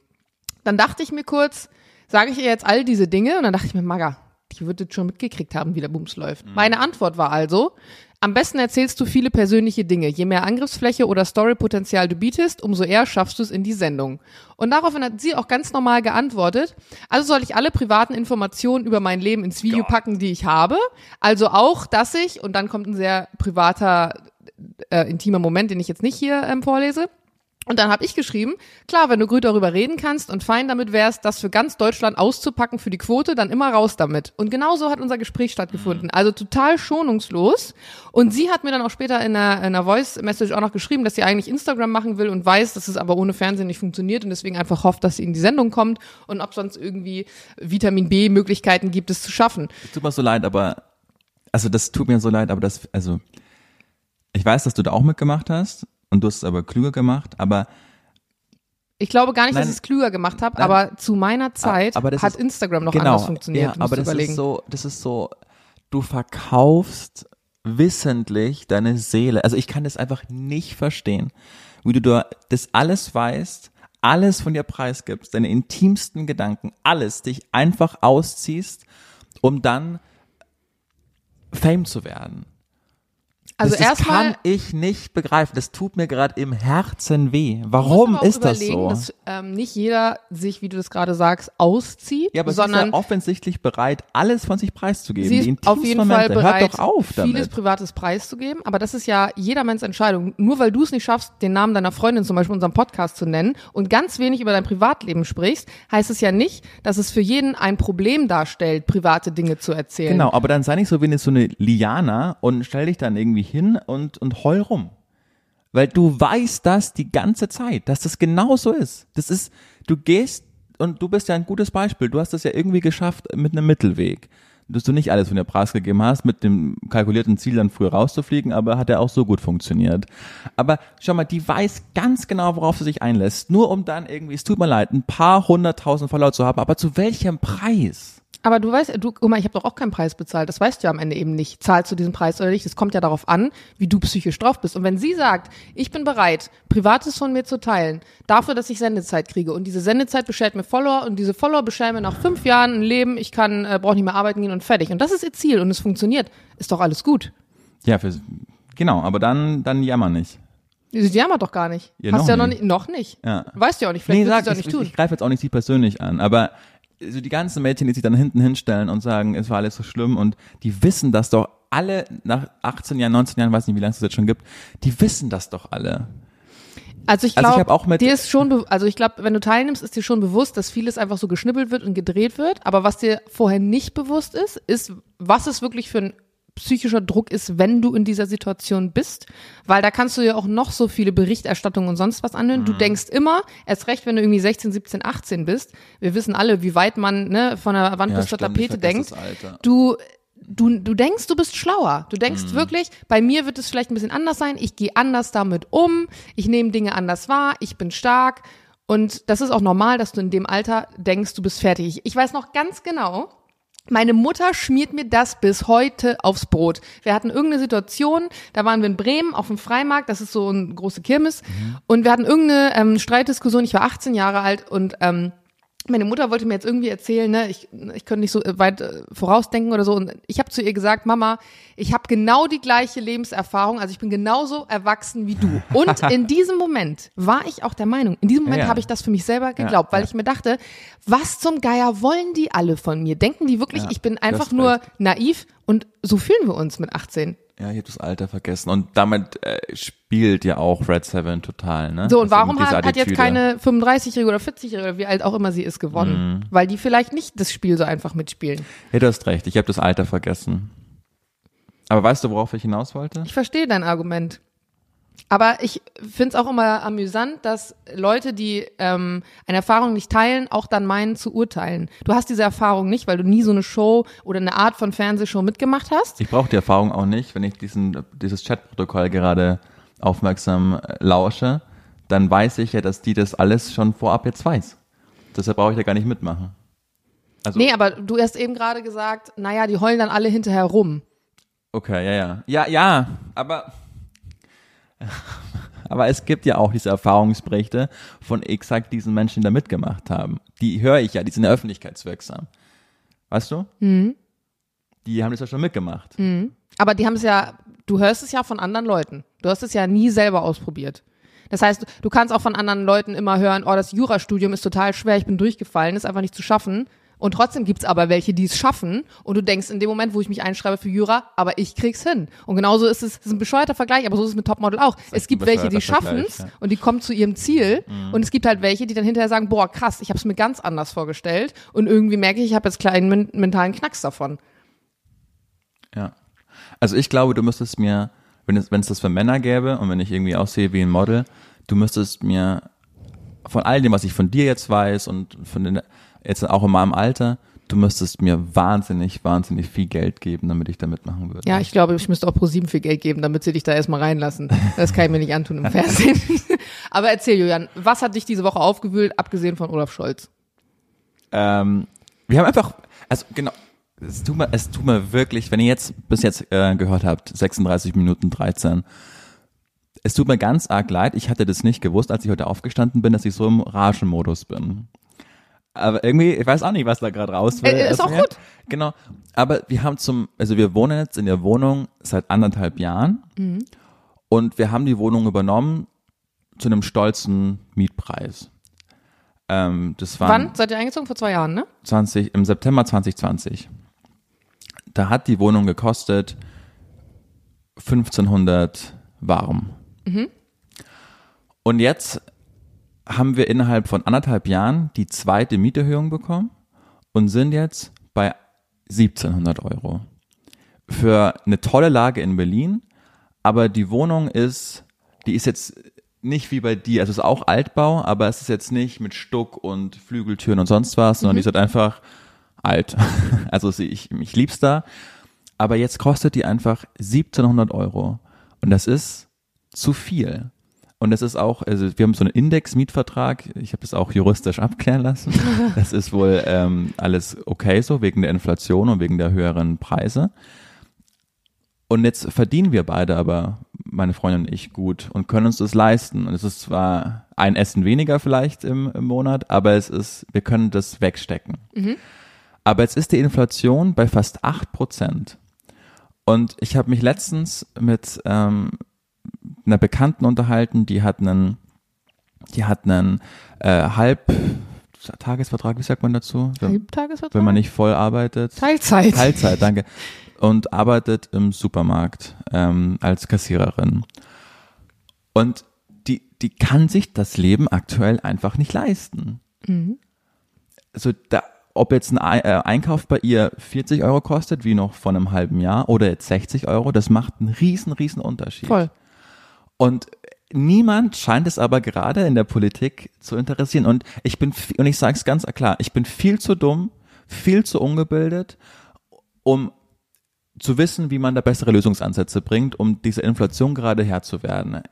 Dann dachte ich mir kurz, sage ich ihr jetzt all diese Dinge? Und dann dachte ich mir, Maga, die wird jetzt schon mitgekriegt haben, wie der Bums läuft. Mhm. Meine Antwort war also, am besten erzählst du viele persönliche Dinge. Je mehr Angriffsfläche oder Storypotenzial du bietest, umso eher schaffst du es in die Sendung. Und daraufhin hat sie auch ganz normal geantwortet. Also soll ich alle privaten Informationen über mein Leben ins Video packen, die ich habe. Also auch, dass ich, und dann kommt ein sehr privater, äh, intimer Moment, den ich jetzt nicht hier ähm, vorlese. Und dann habe ich geschrieben, klar, wenn du gut darüber reden kannst und fein damit wärst, das für ganz Deutschland auszupacken für die Quote, dann immer raus damit. Und genauso hat unser Gespräch stattgefunden. Mhm. Also total schonungslos. Und sie hat mir dann auch später in einer, in einer Voice-Message auch noch geschrieben, dass sie eigentlich Instagram machen will und weiß, dass es aber ohne Fernsehen nicht funktioniert und deswegen einfach hofft, dass sie in die Sendung kommt und ob sonst irgendwie Vitamin B-Möglichkeiten gibt, es zu schaffen. Es tut mir so leid, aber, also das tut mir so leid, aber das, also, ich weiß, dass du da auch mitgemacht hast und du hast es aber klüger gemacht, aber ich glaube gar nicht, nein, dass ich es klüger gemacht habe, aber zu meiner Zeit hat ist, Instagram noch genau, anders funktioniert. Ja, aber das überlegen. ist so, das ist so, du verkaufst wissentlich deine Seele. Also ich kann das einfach nicht verstehen, wie du da das alles weißt, alles von dir preisgibst, deine intimsten Gedanken, alles dich einfach ausziehst, um dann Fame zu werden. Also das, das kann ich nicht begreifen. Das tut mir gerade im Herzen weh. Warum ist das so? dass ähm, nicht jeder sich, wie du das gerade sagst, auszieht, ja, aber sondern ist ja offensichtlich bereit, alles von sich preiszugeben. Sie ist auf jeden Fall bereit, Hört doch auf damit. vieles Privates preiszugeben. Aber das ist ja jedermanns Entscheidung. Nur weil du es nicht schaffst, den Namen deiner Freundin zum Beispiel in unserem Podcast zu nennen und ganz wenig über dein Privatleben sprichst, heißt es ja nicht, dass es für jeden ein Problem darstellt, private Dinge zu erzählen. Genau, aber dann sei nicht so wie so eine Liana und stell dich dann irgendwie hin und, und heul rum. Weil du weißt das die ganze Zeit, dass das genau so ist. Das ist, du gehst und du bist ja ein gutes Beispiel. Du hast das ja irgendwie geschafft mit einem Mittelweg. Dass du nicht alles von der Preis gegeben hast, mit dem kalkulierten Ziel dann früh rauszufliegen, aber hat ja auch so gut funktioniert. Aber schau mal, die weiß ganz genau, worauf sie sich einlässt. Nur um dann irgendwie, es tut mir leid, ein paar hunderttausend Follower zu haben, aber zu welchem Preis? Aber du weißt, du, guck mal, ich habe doch auch keinen Preis bezahlt. Das weißt du ja am Ende eben nicht. Zahlst du diesen Preis oder nicht? Es kommt ja darauf an, wie du psychisch drauf bist. Und wenn sie sagt, ich bin bereit, Privates von mir zu teilen, dafür, dass ich Sendezeit kriege und diese Sendezeit beschert mir Follower und diese Follower bescheren mir nach fünf Jahren ein Leben, ich kann, äh, brauche nicht mehr arbeiten gehen und fertig. Und das ist ihr Ziel und es funktioniert. Ist doch alles gut. Ja, für, genau, aber dann, dann jammer nicht. Sie jammert doch gar nicht. Ja, Hast du ja noch nicht, noch nicht. Ja. Weißt du ja auch nicht, vielleicht nee, sag, auch nicht ich, tun. Ich, ich greife jetzt auch nicht sie persönlich an, aber so die ganzen Mädchen, die sich dann hinten hinstellen und sagen, es war alles so schlimm und die wissen das doch alle nach 18 Jahren, 19 Jahren, weiß nicht, wie lange es das jetzt schon gibt, die wissen das doch alle. Also ich glaube, also dir ist schon, also ich glaube, wenn du teilnimmst, ist dir schon bewusst, dass vieles einfach so geschnippelt wird und gedreht wird. Aber was dir vorher nicht bewusst ist, ist, was es wirklich für ein psychischer Druck ist, wenn du in dieser Situation bist, weil da kannst du ja auch noch so viele Berichterstattungen und sonst was anhören. Mhm. Du denkst immer, erst recht, wenn du irgendwie 16, 17, 18 bist. Wir wissen alle, wie weit man ne, von der Wand ja, bis zur Tapete denkt. Du du, du denkst, du bist schlauer. Du denkst mhm. wirklich, bei mir wird es vielleicht ein bisschen anders sein. Ich gehe anders damit um. Ich nehme Dinge anders wahr. Ich bin stark. Und das ist auch normal, dass du in dem Alter denkst, du bist fertig. Ich weiß noch ganz genau, meine Mutter schmiert mir das bis heute aufs Brot. Wir hatten irgendeine Situation, da waren wir in Bremen auf dem Freimarkt, das ist so eine große Kirmes, mhm. und wir hatten irgendeine ähm, Streitdiskussion, ich war 18 Jahre alt und ähm, meine Mutter wollte mir jetzt irgendwie erzählen, ne, ich, ich könnte nicht so weit äh, vorausdenken oder so. Und ich habe zu ihr gesagt, Mama, ich habe genau die gleiche Lebenserfahrung, also ich bin genauso erwachsen wie du. Und in diesem Moment war ich auch der Meinung, in diesem Moment ja. habe ich das für mich selber geglaubt, ja, weil ja. ich mir dachte, was zum Geier wollen die alle von mir? Denken die wirklich, ich bin einfach nur naiv und so fühlen wir uns mit 18. Ja, ich habe das Alter vergessen. Und damit äh, spielt ja auch Red Seven total, ne? So, und warum hat, hat, jetzt keine 35-Jährige oder 40-Jährige oder wie alt auch immer sie ist gewonnen? Mhm. Weil die vielleicht nicht das Spiel so einfach mitspielen. Ja, du hast recht. Ich habe das Alter vergessen. Aber weißt du, worauf ich hinaus wollte? Ich verstehe dein Argument. Aber ich finde es auch immer amüsant, dass Leute, die ähm, eine Erfahrung nicht teilen, auch dann meinen zu urteilen. Du hast diese Erfahrung nicht, weil du nie so eine Show oder eine Art von Fernsehshow mitgemacht hast. Ich brauche die Erfahrung auch nicht, wenn ich diesen, dieses Chatprotokoll gerade aufmerksam äh, lausche, dann weiß ich ja, dass die das alles schon vorab jetzt weiß. Deshalb brauche ich da gar nicht mitmachen. Also, nee, aber du hast eben gerade gesagt, naja, die heulen dann alle hinterher rum. Okay, ja, ja. Ja, ja, aber aber es gibt ja auch diese Erfahrungsberichte von exakt diesen Menschen, die da mitgemacht haben. Die höre ich ja, die sind ja öffentlichkeitswirksam. Weißt du? Mhm. Die haben das ja schon mitgemacht. Mhm. Aber die haben es ja, du hörst es ja von anderen Leuten. Du hast es ja nie selber ausprobiert. Das heißt, du kannst auch von anderen Leuten immer hören, oh, das Jurastudium ist total schwer, ich bin durchgefallen, ist einfach nicht zu schaffen. Und trotzdem gibt's aber welche, die es schaffen. Und du denkst in dem Moment, wo ich mich einschreibe für Jura, aber ich krieg's hin. Und genauso ist es, es ist ein bescheuerter Vergleich, aber so ist es mit Topmodel auch. Es gibt welche, die schaffen's ja. und die kommen zu ihrem Ziel. Mhm. Und es gibt halt welche, die dann hinterher sagen, boah, krass, ich habe es mir ganz anders vorgestellt. Und irgendwie merke ich, ich habe jetzt kleinen mentalen Knacks davon. Ja. Also ich glaube, du müsstest mir, wenn es, wenn es das für Männer gäbe und wenn ich irgendwie aussehe wie ein Model, du müsstest mir von all dem, was ich von dir jetzt weiß und von den jetzt auch in meinem Alter, du müsstest mir wahnsinnig, wahnsinnig viel Geld geben, damit ich da mitmachen würde. Ja, ich glaube, ich müsste auch pro sieben viel Geld geben, damit sie dich da erstmal reinlassen. Das kann ich mir nicht antun im Fernsehen. Aber erzähl, Julian, was hat dich diese Woche aufgewühlt, abgesehen von Olaf Scholz? Ähm, wir haben einfach, also genau, es tut mir, es tut mir wirklich, wenn ihr jetzt bis jetzt äh, gehört habt, 36 Minuten 13, es tut mir ganz arg leid, ich hatte das nicht gewusst, als ich heute aufgestanden bin, dass ich so im Ragenmodus bin. Aber irgendwie, ich weiß auch nicht, was da gerade raus will. Äh, ist auch mir. gut. Genau. Aber wir haben zum, also wir wohnen jetzt in der Wohnung seit anderthalb Jahren mhm. und wir haben die Wohnung übernommen zu einem stolzen Mietpreis. Ähm, das waren Wann seid ihr eingezogen? Vor zwei Jahren, ne? 20, im September 2020. Da hat die Wohnung gekostet 1500 warm. Mhm. Und jetzt haben wir innerhalb von anderthalb Jahren die zweite Mieterhöhung bekommen und sind jetzt bei 1700 Euro. Für eine tolle Lage in Berlin, aber die Wohnung ist, die ist jetzt nicht wie bei dir, also es ist auch Altbau, aber es ist jetzt nicht mit Stuck und Flügeltüren und sonst was, sondern mhm. die ist halt einfach alt. Also ich, ich lieb's da. Aber jetzt kostet die einfach 1700 Euro. Und das ist zu viel. Und das ist auch, also wir haben so einen Index-Mietvertrag, ich habe das auch juristisch abklären lassen. Das ist wohl ähm, alles okay so, wegen der Inflation und wegen der höheren Preise. Und jetzt verdienen wir beide aber, meine Freundin und ich, gut und können uns das leisten. Und es ist zwar ein Essen weniger vielleicht im, im Monat, aber es ist, wir können das wegstecken. Mhm. Aber jetzt ist die Inflation bei fast acht Prozent. Und ich habe mich letztens mit ähm, einer Bekannten unterhalten, die hat einen, die hat einen äh, halb Tagesvertrag, wie sagt man dazu? Halbtagesvertrag? Wenn man nicht voll arbeitet. Teilzeit. Teilzeit, danke. Und arbeitet im Supermarkt ähm, als Kassiererin. Und die, die kann sich das Leben aktuell einfach nicht leisten. Mhm. Also da, ob jetzt ein äh, Einkauf bei ihr 40 Euro kostet, wie noch vor einem halben Jahr, oder jetzt 60 Euro, das macht einen riesen, riesen Unterschied. Voll. Und niemand scheint es aber gerade in der Politik zu interessieren. Und ich bin, und ich sage es ganz klar, ich bin viel zu dumm, viel zu ungebildet, um zu wissen, wie man da bessere Lösungsansätze bringt, um diese Inflation gerade Herr zu werden.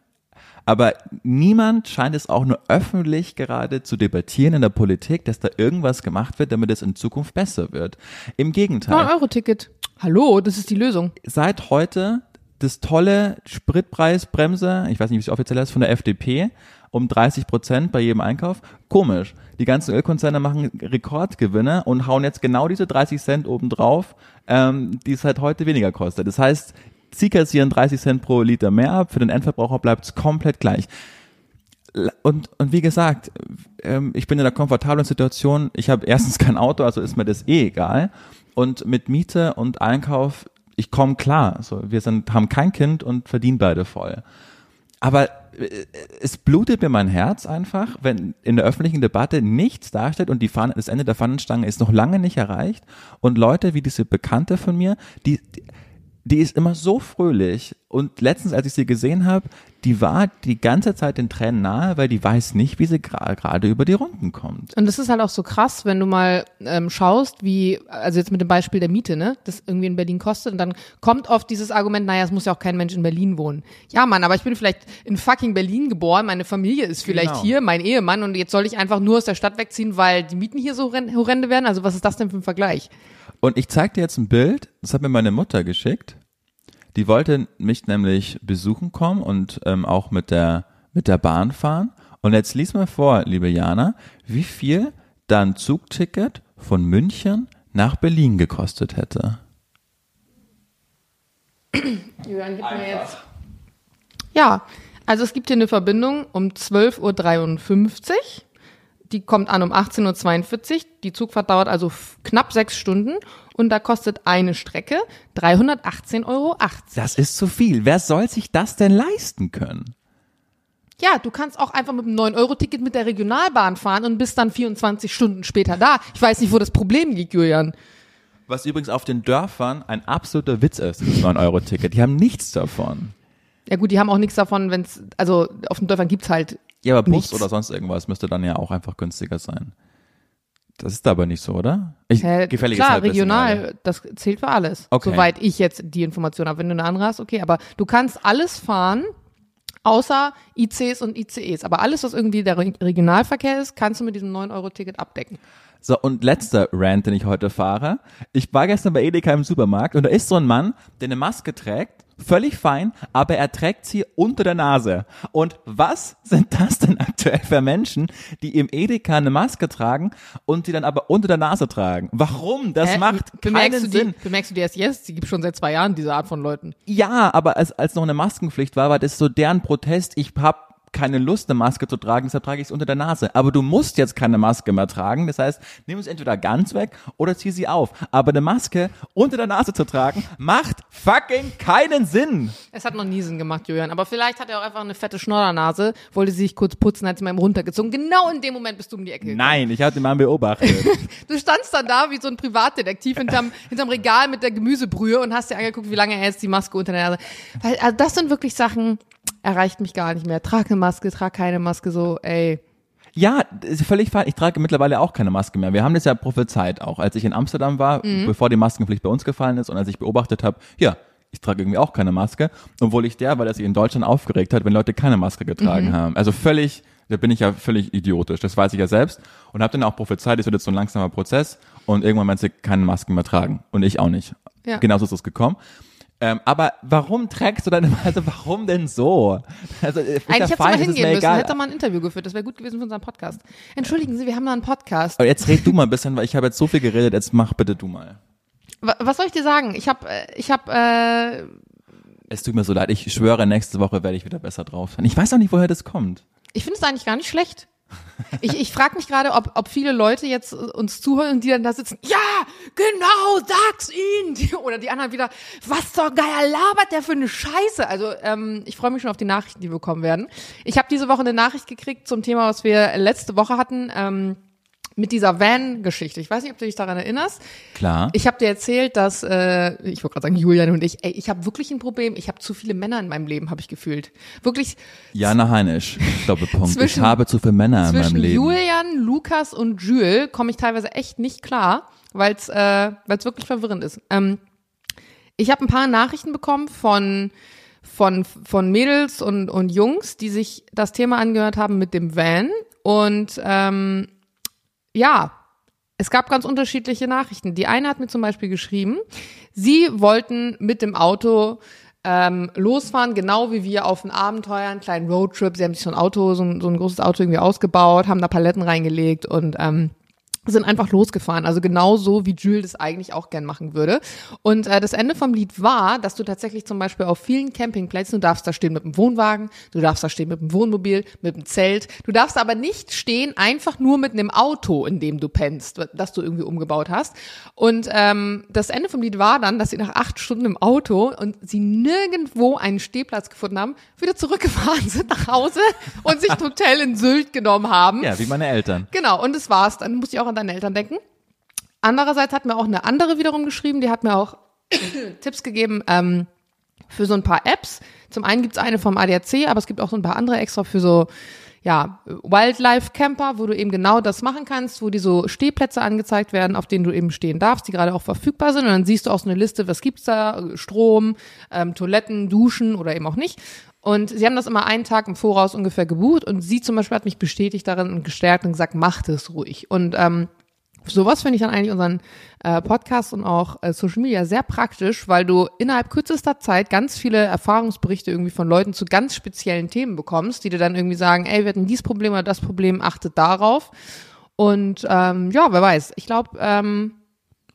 Aber niemand scheint es auch nur öffentlich gerade zu debattieren in der Politik, dass da irgendwas gemacht wird, damit es in Zukunft besser wird. Im Gegenteil. 9-Euro-Ticket. Hallo, das ist die Lösung. Seit heute das tolle Spritpreisbremse, ich weiß nicht, wie es offiziell heißt, von der FDP, um 30 Prozent bei jedem Einkauf. Komisch. Die ganzen Ölkonzerne machen Rekordgewinne und hauen jetzt genau diese 30 Cent obendrauf, ähm, die es halt heute weniger kostet. Das heißt, sie kassieren 30 Cent pro Liter mehr ab, für den Endverbraucher bleibt es komplett gleich. Und, und wie gesagt, ähm, ich bin in einer komfortablen Situation. Ich habe erstens kein Auto, also ist mir das eh egal. Und mit Miete und Einkauf ich komme klar. So, wir sind, haben kein Kind und verdienen beide voll. Aber äh, es blutet mir mein Herz einfach, wenn in der öffentlichen Debatte nichts darstellt und die Fahne, das Ende der Fahnenstange ist noch lange nicht erreicht und Leute wie diese Bekannte von mir, die, Die ist immer so fröhlich. Und letztens, als ich sie gesehen habe, die war die ganze Zeit den Tränen nahe, weil die weiß nicht, wie sie gra- gerade über die Runden kommt. Und das ist halt auch so krass, wenn du mal ähm, schaust, wie, also jetzt mit dem Beispiel der Miete, ne, das irgendwie in Berlin kostet, und dann kommt oft dieses Argument, naja, es muss ja auch kein Mensch in Berlin wohnen. Ja, Mann, aber ich bin vielleicht in fucking Berlin geboren, meine Familie ist vielleicht Genau. hier, mein Ehemann, und jetzt soll ich einfach nur aus der Stadt wegziehen, weil die Mieten hier so horren- horrende werden? Also was ist das denn für ein Vergleich? Und ich zeig dir jetzt ein Bild, das hat mir meine Mutter geschickt. Die wollte mich nämlich besuchen kommen und ähm, auch mit der, mit der Bahn fahren. Und jetzt lies mal vor, liebe Jana, wie viel dann Zugticket von München nach Berlin gekostet hätte. Julian, gib mir jetzt. Ja, also es gibt hier eine Verbindung um 12.53 Uhr. Die kommt an um 18.42 Uhr. Die Zugfahrt dauert also knapp sechs Stunden und da kostet eine Strecke 318,80 Euro. Das ist zu viel. Wer soll sich das denn leisten können? Ja, du kannst auch einfach mit einem 9-Euro-Ticket mit der Regionalbahn fahren und bist dann 24 Stunden später da. Ich weiß nicht, wo das Problem liegt, Julian. Was übrigens auf den Dörfern ein absoluter Witz ist, das 9-Euro-Ticket. Die haben nichts davon. Ja gut, die haben auch nichts davon, wenn es, also auf den Dörfern gibt's halt Ja, aber Bus Nichts. oder sonst irgendwas müsste dann ja auch einfach günstiger sein. Das ist aber nicht so, oder? Ich, Hä, gefälliges klar, Halbwissen regional, das zählt für alles. Okay. Soweit ich jetzt die Information habe. Wenn du eine andere hast, okay, aber du kannst alles fahren, außer ICs und ICEs. Aber alles, was irgendwie der Re- Regionalverkehr ist, kannst du mit diesem 9-Euro-Ticket abdecken. So, und letzter Rant, den ich heute fahre. Ich war gestern bei Edeka im Supermarkt und da ist so ein Mann, der eine Maske trägt, völlig fein, aber er trägt sie unter der Nase. Und was sind das denn aktuell für Menschen, die im Edeka eine Maske tragen und sie dann aber unter der Nase tragen? Warum? Das Hä? macht bemerkst keinen du Sinn. Die, bemerkst du die erst jetzt? Die gibt schon seit zwei Jahren, diese Art von Leuten. Ja, aber als, als noch eine Maskenpflicht war, war das so deren Protest, ich hab keine Lust, eine Maske zu tragen, deshalb trage ich es unter der Nase. Aber du musst jetzt keine Maske mehr tragen. Das heißt, nimm es entweder ganz weg oder zieh sie auf. Aber eine Maske unter der Nase zu tragen, macht fucking keinen Sinn. Es hat noch nie Sinn gemacht, Julian. Aber vielleicht hat er auch einfach eine fette Schnoddernase, wollte sie sich kurz putzen, hat sie mal runtergezogen. Genau in dem Moment bist du um die Ecke. gekommen. Nein, ich habe den Mann beobachtet. Du standst dann da wie so ein Privatdetektiv hinterm, hinterm Regal mit der Gemüsebrühe und hast dir angeguckt, wie lange er jetzt die Maske unter der Nase. Weil, also das sind wirklich Sachen, erreicht mich gar nicht mehr. Trag eine Maske, trag keine Maske, so, ey. Ja, ist völlig fein. Ich trage mittlerweile auch keine Maske mehr. Wir haben das ja prophezeit auch. Als ich in Amsterdam war, bevor die Maskenpflicht bei uns gefallen ist und als ich beobachtet habe, ja, ich trage irgendwie auch keine Maske, obwohl ich der, weil er sich in Deutschland aufgeregt hat, wenn Leute keine Maske getragen haben. Also völlig, da bin ich ja völlig idiotisch. Das weiß ich ja selbst und habe dann auch prophezeit, es wird jetzt so ein langsamer Prozess und irgendwann meinst du keine Masken mehr tragen und ich auch nicht. Ja. Genauso ist es gekommen. Ähm, aber warum trägst du deine, also warum denn so? Also, äh, Eigentlich mal es ist hingehen müssen, hätte mal ein Interview geführt. Das wäre gut gewesen für unseren Podcast. Entschuldigen Sie, wir haben da einen Podcast. Aber jetzt red du mal ein bisschen, weil ich habe jetzt so viel geredet, jetzt mach bitte du mal. Wa- Was soll ich dir sagen? Ich habe, ich habe, äh, Es tut mir so leid, ich schwöre, nächste Woche werde ich wieder besser drauf sein. Ich weiß auch nicht, woher das kommt. ich finde es eigentlich gar nicht schlecht. Ich, ich frage mich gerade, ob, ob viele Leute jetzt uns zuhören und die dann da sitzen, ja, genau, sag's ihnen. Oder die anderen wieder, was zur Geier labert der für eine Scheiße? Also ähm, ich freue mich schon auf die Nachrichten, die wir bekommen werden. Ich habe diese Woche eine Nachricht gekriegt zum Thema, was wir letzte Woche hatten, ähm, mit dieser Van-Geschichte. Ich weiß nicht, ob du dich daran erinnerst. Klar. Ich habe dir erzählt, dass äh, ich wollte gerade sagen Julian und ich, ey, ich habe wirklich ein Problem. Ich habe zu viele Männer in meinem Leben, habe ich gefühlt. Wirklich Jana Heinisch, Doppelpunkt. Zwischen- ich habe zu viele Männer in meinem zwischen Leben. Julian, Lukas und Jules komme ich teilweise echt nicht klar, weil es äh, weil's wirklich verwirrend ist. Ähm, ich habe ein paar Nachrichten bekommen von von von Mädels und und Jungs, die sich das Thema angehört haben mit dem Van und ähm, ja, es gab ganz unterschiedliche Nachrichten. Die eine hat mir zum Beispiel geschrieben, sie wollten mit dem Auto ähm, losfahren, genau wie wir auf ein Abenteuer, einen kleinen Roadtrip. Sie haben sich so ein Auto, so ein, so ein großes Auto irgendwie ausgebaut, haben da Paletten reingelegt und ähm, sind einfach losgefahren. Also genau so, wie Jules das eigentlich auch gern machen würde. Und äh, das Ende vom Lied war, dass du tatsächlich zum Beispiel auf vielen Campingplätzen, du darfst da stehen mit dem Wohnwagen, du darfst da stehen mit dem Wohnmobil, mit dem Zelt, du darfst aber nicht stehen einfach nur mit einem Auto, in dem du pennst, das du irgendwie umgebaut hast. Und ähm, das Ende vom Lied war dann, dass sie nach acht Stunden im Auto und sie nirgendwo einen Stehplatz gefunden haben, wieder zurückgefahren sind nach Hause und sich ein Hotel in Sylt genommen haben. Ja, wie meine Eltern. Genau, und das war's. Dann musste ich auch an deine Eltern denken. Andererseits hat mir auch eine andere wiederum geschrieben, die hat mir auch Tipps gegeben ähm, für so ein paar Apps. Zum einen gibt's eine vom ADAC, aber es gibt auch so ein paar andere extra für so ja, Wildlife Camper, wo du eben genau das machen kannst, wo die so Stehplätze angezeigt werden, auf denen du eben stehen darfst, die gerade auch verfügbar sind. Und dann siehst du auch so eine Liste, was gibt's da, Strom, ähm, Toiletten, Duschen oder eben auch nicht. Und sie haben das immer einen Tag im Voraus ungefähr gebucht und sie zum Beispiel hat mich bestätigt darin und gestärkt und gesagt, mach das ruhig. Und ähm, sowas finde ich dann eigentlich unseren äh, Podcast und auch äh, Social Media sehr praktisch, weil du innerhalb kürzester Zeit ganz viele Erfahrungsberichte irgendwie von Leuten zu ganz speziellen Themen bekommst, die dir dann irgendwie sagen, ey, wir hatten dieses Problem oder das Problem, achtet darauf. Und ähm, ja, wer weiß. Ich glaube, ähm,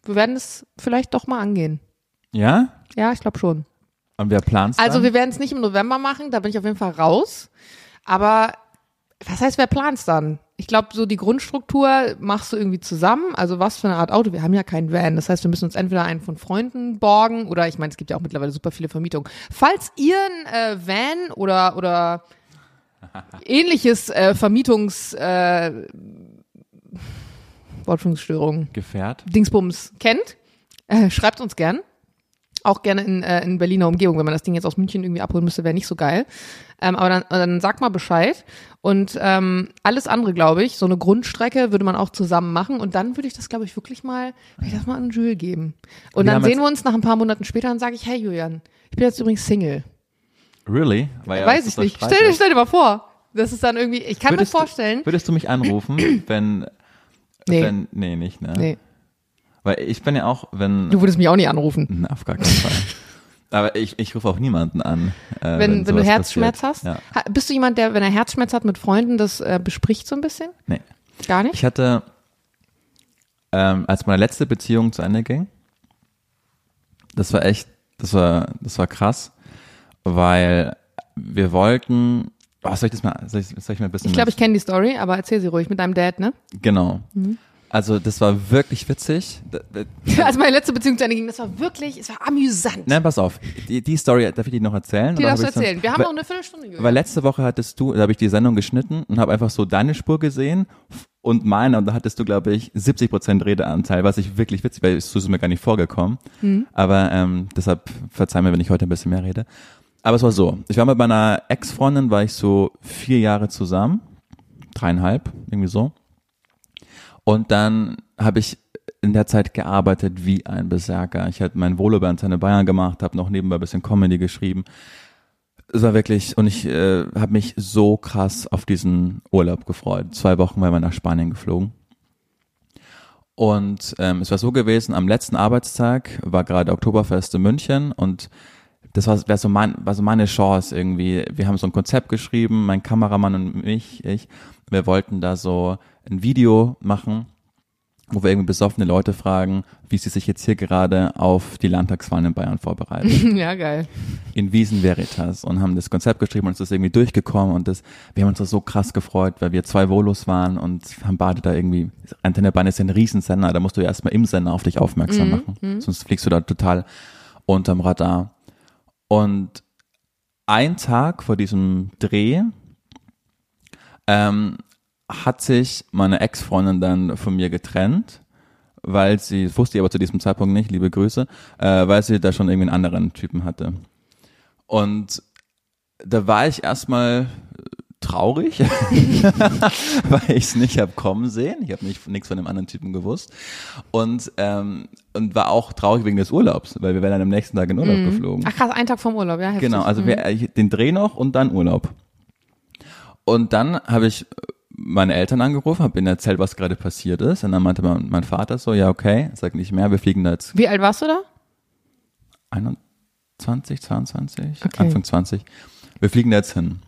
wir werden es vielleicht doch mal angehen. Ja? Ja, ich glaube schon. Und wer plant Also wir werden es nicht im November machen, da bin ich auf jeden Fall raus. Aber was heißt, wer plant's dann? Ich glaube, so die Grundstruktur machst du irgendwie zusammen. Also was für eine Art Auto? Wir haben ja keinen Van. Das heißt, wir müssen uns entweder einen von Freunden borgen oder ich meine, es gibt ja auch mittlerweile super viele Vermietungen. Falls ihr ein äh, Van oder oder ähnliches äh, Vermietungs äh, Wortfindungsstörung Gefährt? Dingsbums kennt, äh, schreibt uns gern. Auch gerne in, äh, in Berliner Umgebung. Wenn man das Ding jetzt aus München irgendwie abholen müsste, wäre nicht so geil. Ähm, aber dann, dann sag mal Bescheid. Und ähm, alles andere, glaube ich, so eine Grundstrecke würde man auch zusammen machen. Und dann würde ich das, glaube ich, wirklich mal, würde ich das mal an Jules geben. Und Wir dann sehen wir uns nach ein paar Monaten später und sage ich, hey Julian, ich bin jetzt übrigens Single. Really? Weil ja, Weiß ich nicht. Stell stell dir mal vor. Das ist dann irgendwie, ich kann mir Würdest du- vorstellen. Würdest du mich anrufen, wenn, Nee. wenn, nee, nicht, ne? Nee, Weil ich bin ja auch, wenn, du würdest mich auch nicht anrufen. Na, auf gar keinen Fall. Aber ich, ich rufe auch niemanden an. Äh, Wenn, wenn, du sowas Herzschmerz passiert. hast. Ja. Bist du jemand, der, wenn er Herzschmerz hat mit Freunden, das äh, bespricht so ein bisschen? Nee. Gar nicht? Ich hatte, ähm, als meine letzte Beziehung zu Ende ging, das war echt, das war, das war krass, weil wir wollten, oh, soll ich das mal, soll ich, soll ich mal ein bisschen Ich glaube, ich kenne die Story, aber erzähl sie ruhig mit deinem Dad, ne? Genau. Mhm. Also das war wirklich witzig. D- d- Als meine letzte Beziehung zu Ende ging, das war wirklich, es war amüsant. Nein, pass auf. Die, die Story, darf ich die noch erzählen? die darfst du ich sonst- erzählen. Wir haben weil, noch eine Viertelstunde. Julian. weil letzte Woche hattest du, da habe ich die Sendung geschnitten und habe einfach so deine Spur gesehen und meine und da hattest du, glaube ich, 70 Prozent Redeanteil, was ich wirklich witzig, weil so ist es mir gar nicht vorgekommen. Mhm. Aber ähm, deshalb verzeih mir, wenn ich heute ein bisschen mehr rede. Aber es war so, ich war mit meiner Ex-Freundin, war ich so vier Jahre zusammen, dreieinhalb, irgendwie so. Und dann habe ich in der Zeit gearbeitet wie ein Berserker. Ich hatte mein Volo bei Antenne Bayern gemacht, habe noch nebenbei ein bisschen Comedy geschrieben. Es war wirklich, und ich äh, habe mich so krass auf diesen Urlaub gefreut. Zwei Wochen waren wir nach Spanien geflogen. Und ähm, es war so gewesen, am letzten Arbeitstag war gerade Oktoberfest in München und das war, so mein, war so meine Chance irgendwie. Wir haben so ein Konzept geschrieben, mein Kameramann und mich, ich. Wir wollten da so ein Video machen, wo wir irgendwie besoffene Leute fragen, wie sie sich jetzt hier gerade auf die Landtagswahlen in Bayern vorbereiten. ja, geil. in Wiesen Veritas und haben das Konzept geschrieben und es ist irgendwie durchgekommen und das, wir haben uns so krass gefreut, weil wir zwei Volos waren und haben beide da irgendwie, Antenne Bayern ist ja ein Riesensender, da musst du ja erstmal im Sender auf dich aufmerksam machen, sonst fliegst du da total unterm Radar. Und ein Tag vor diesem Dreh ähm, hat sich meine Ex-Freundin dann von mir getrennt, weil sie, das wusste ich aber zu diesem Zeitpunkt nicht, liebe Grüße, äh, weil sie da schon irgendwie einen anderen Typen hatte. Und da war ich erstmal traurig, weil ich es nicht hab kommen sehen. Ich habe nichts von dem anderen Typen gewusst. Und, ähm, und war auch traurig wegen des Urlaubs, weil wir wären dann am nächsten Tag in Urlaub geflogen. Ach krass, ein Tag vom Urlaub, ja. Heftig. Genau, also Mhm. wir, ich- den Dreh noch und dann Urlaub. Und dann habe ich meine Eltern angerufen, habe ihnen erzählt, was gerade passiert ist. Und dann meinte mein, mein Vater so, ja okay, sag nicht mehr, wir fliegen da jetzt Wie alt warst du da? 21, 22, Okay. Anfang 20. Wir fliegen da jetzt hin.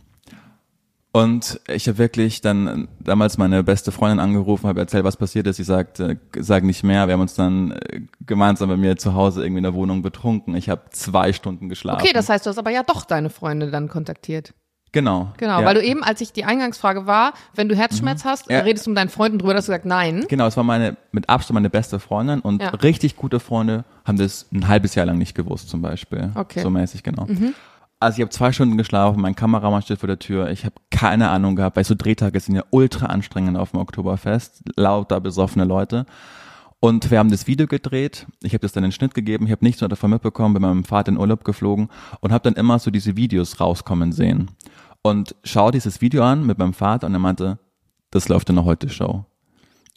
Und ich habe wirklich dann damals meine beste Freundin angerufen, habe erzählt, was passiert ist. Sie sagt, äh, sag nicht mehr. Wir haben uns dann äh, gemeinsam bei mir zu Hause irgendwie in der Wohnung betrunken. Ich habe zwei Stunden geschlafen. Okay, das heißt, du hast aber ja doch deine Freunde dann kontaktiert. Genau. Genau, ja. Mhm. weil du eben, als ich die Eingangsfrage war, wenn du Herzschmerz hast, Ja. redest du mit deinen Freunden drüber, hast du gesagt, nein. Genau, es war meine, mit Abstand meine beste Freundin und Ja. richtig gute Freunde haben das ein halbes Jahr lang nicht gewusst, zum Beispiel. Okay. Mhm. So mäßig, genau. Also ich habe zwei Stunden geschlafen, mein Kameramann steht vor der Tür, ich habe keine Ahnung gehabt, weil so Drehtage sind ja ultra anstrengend auf dem Oktoberfest, lauter besoffene Leute. Und wir haben das Video gedreht. Ich habe das dann in den Schnitt gegeben. Ich habe nichts davon mitbekommen. Bin mit meinem Vater in Urlaub geflogen und habe dann immer so diese Videos rauskommen sehen. Und schau dieses Video an mit meinem Vater und er meinte, das läuft in der Heute-Show.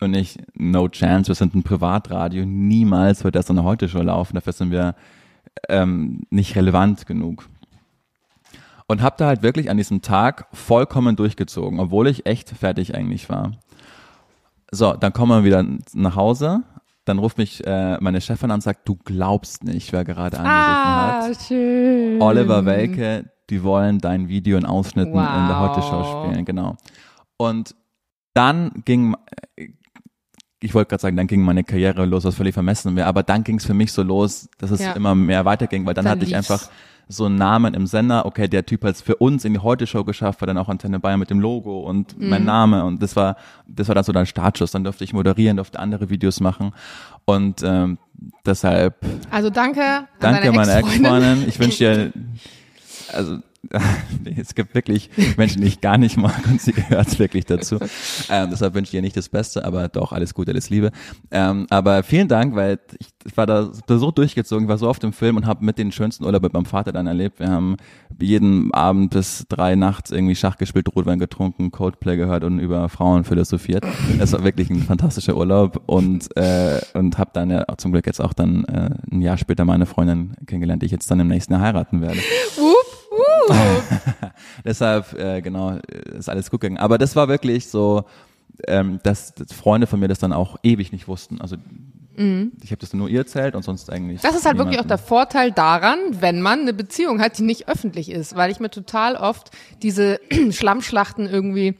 Und ich, no chance, wir sind ein Privatradio, niemals wird das in der Heute-Show laufen, dafür sind wir ähm, nicht relevant genug. Und habe da halt wirklich an diesem Tag vollkommen durchgezogen, obwohl ich echt fertig eigentlich war. So, dann kommen wir wieder nach Hause. Dann ruft mich äh, meine Chefin an und sagt, du glaubst nicht, wer gerade angerufen Ah, hat. schön. Oliver Welke, die wollen dein Video in Ausschnitten in der Wow. Heute-Show spielen, genau. Und dann ging, äh, ich wollte gerade sagen, dann ging meine Karriere los, was völlig vermessen wäre, aber dann ging es für mich so los, dass es Ja. immer mehr weiterging, weil dann, Dann hatte ich lief's. einfach so einen Namen im Sender, okay, der Typ hat es für uns in die Heute-Show geschafft, war dann auch Antenne Bayern mit dem Logo und Mhm. mein Name und das war, das war dann so der Startschuss, dann durfte ich moderieren, durfte andere Videos machen und ähm, deshalb Also danke an Danke, deine meine Ex-Freundin. Ex-Freundin. Ich wünsche dir, also es gibt wirklich Menschen, die ich gar nicht mag und sie gehört wirklich dazu. Ähm, deshalb wünsche ich ihr nicht das Beste, aber doch alles Gute, alles Liebe. Ähm, aber vielen Dank, weil ich, war da so durchgezogen, war so oft im Film und habe mit den schönsten Urlaub mit meinem Vater dann erlebt. Wir haben jeden Abend bis drei nachts irgendwie Schach gespielt, Rotwein getrunken, Coldplay gehört und über Frauen philosophiert. Es war wirklich ein fantastischer Urlaub und äh, und habe dann ja zum Glück jetzt auch dann äh, ein Jahr später meine Freundin kennengelernt, die ich jetzt dann im nächsten Jahr heiraten werde. Wupp. Deshalb, äh, genau, ist alles gut gegangen. Aber das war wirklich so, ähm, dass, dass Freunde von mir das dann auch ewig nicht wussten. Also ich habe das nur ihr erzählt und sonst eigentlich. Mhm. Das ist halt wirklich auch der. Vorteil daran, wenn man eine Beziehung hat, die nicht öffentlich ist, weil ich mir total oft diese Schlammschlachten irgendwie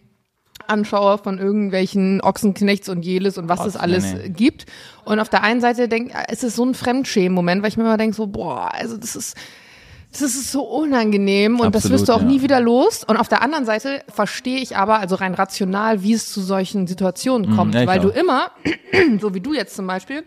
anschaue von irgendwelchen Ochsenknechts und Jeles und was Gott, es alles nee, nee. gibt. Und auf der einen Seite denk, es ist so ein Fremdschämen-Moment, weil ich mir immer denke so, boah, also das ist, das ist so unangenehm und das Absolut, wirst du auch ja. nie wieder los. Und auf der anderen Seite verstehe ich aber, also rein rational, wie es zu solchen Situationen kommt, Mhm, ja, ich weil du auch. immer, so wie du jetzt zum Beispiel,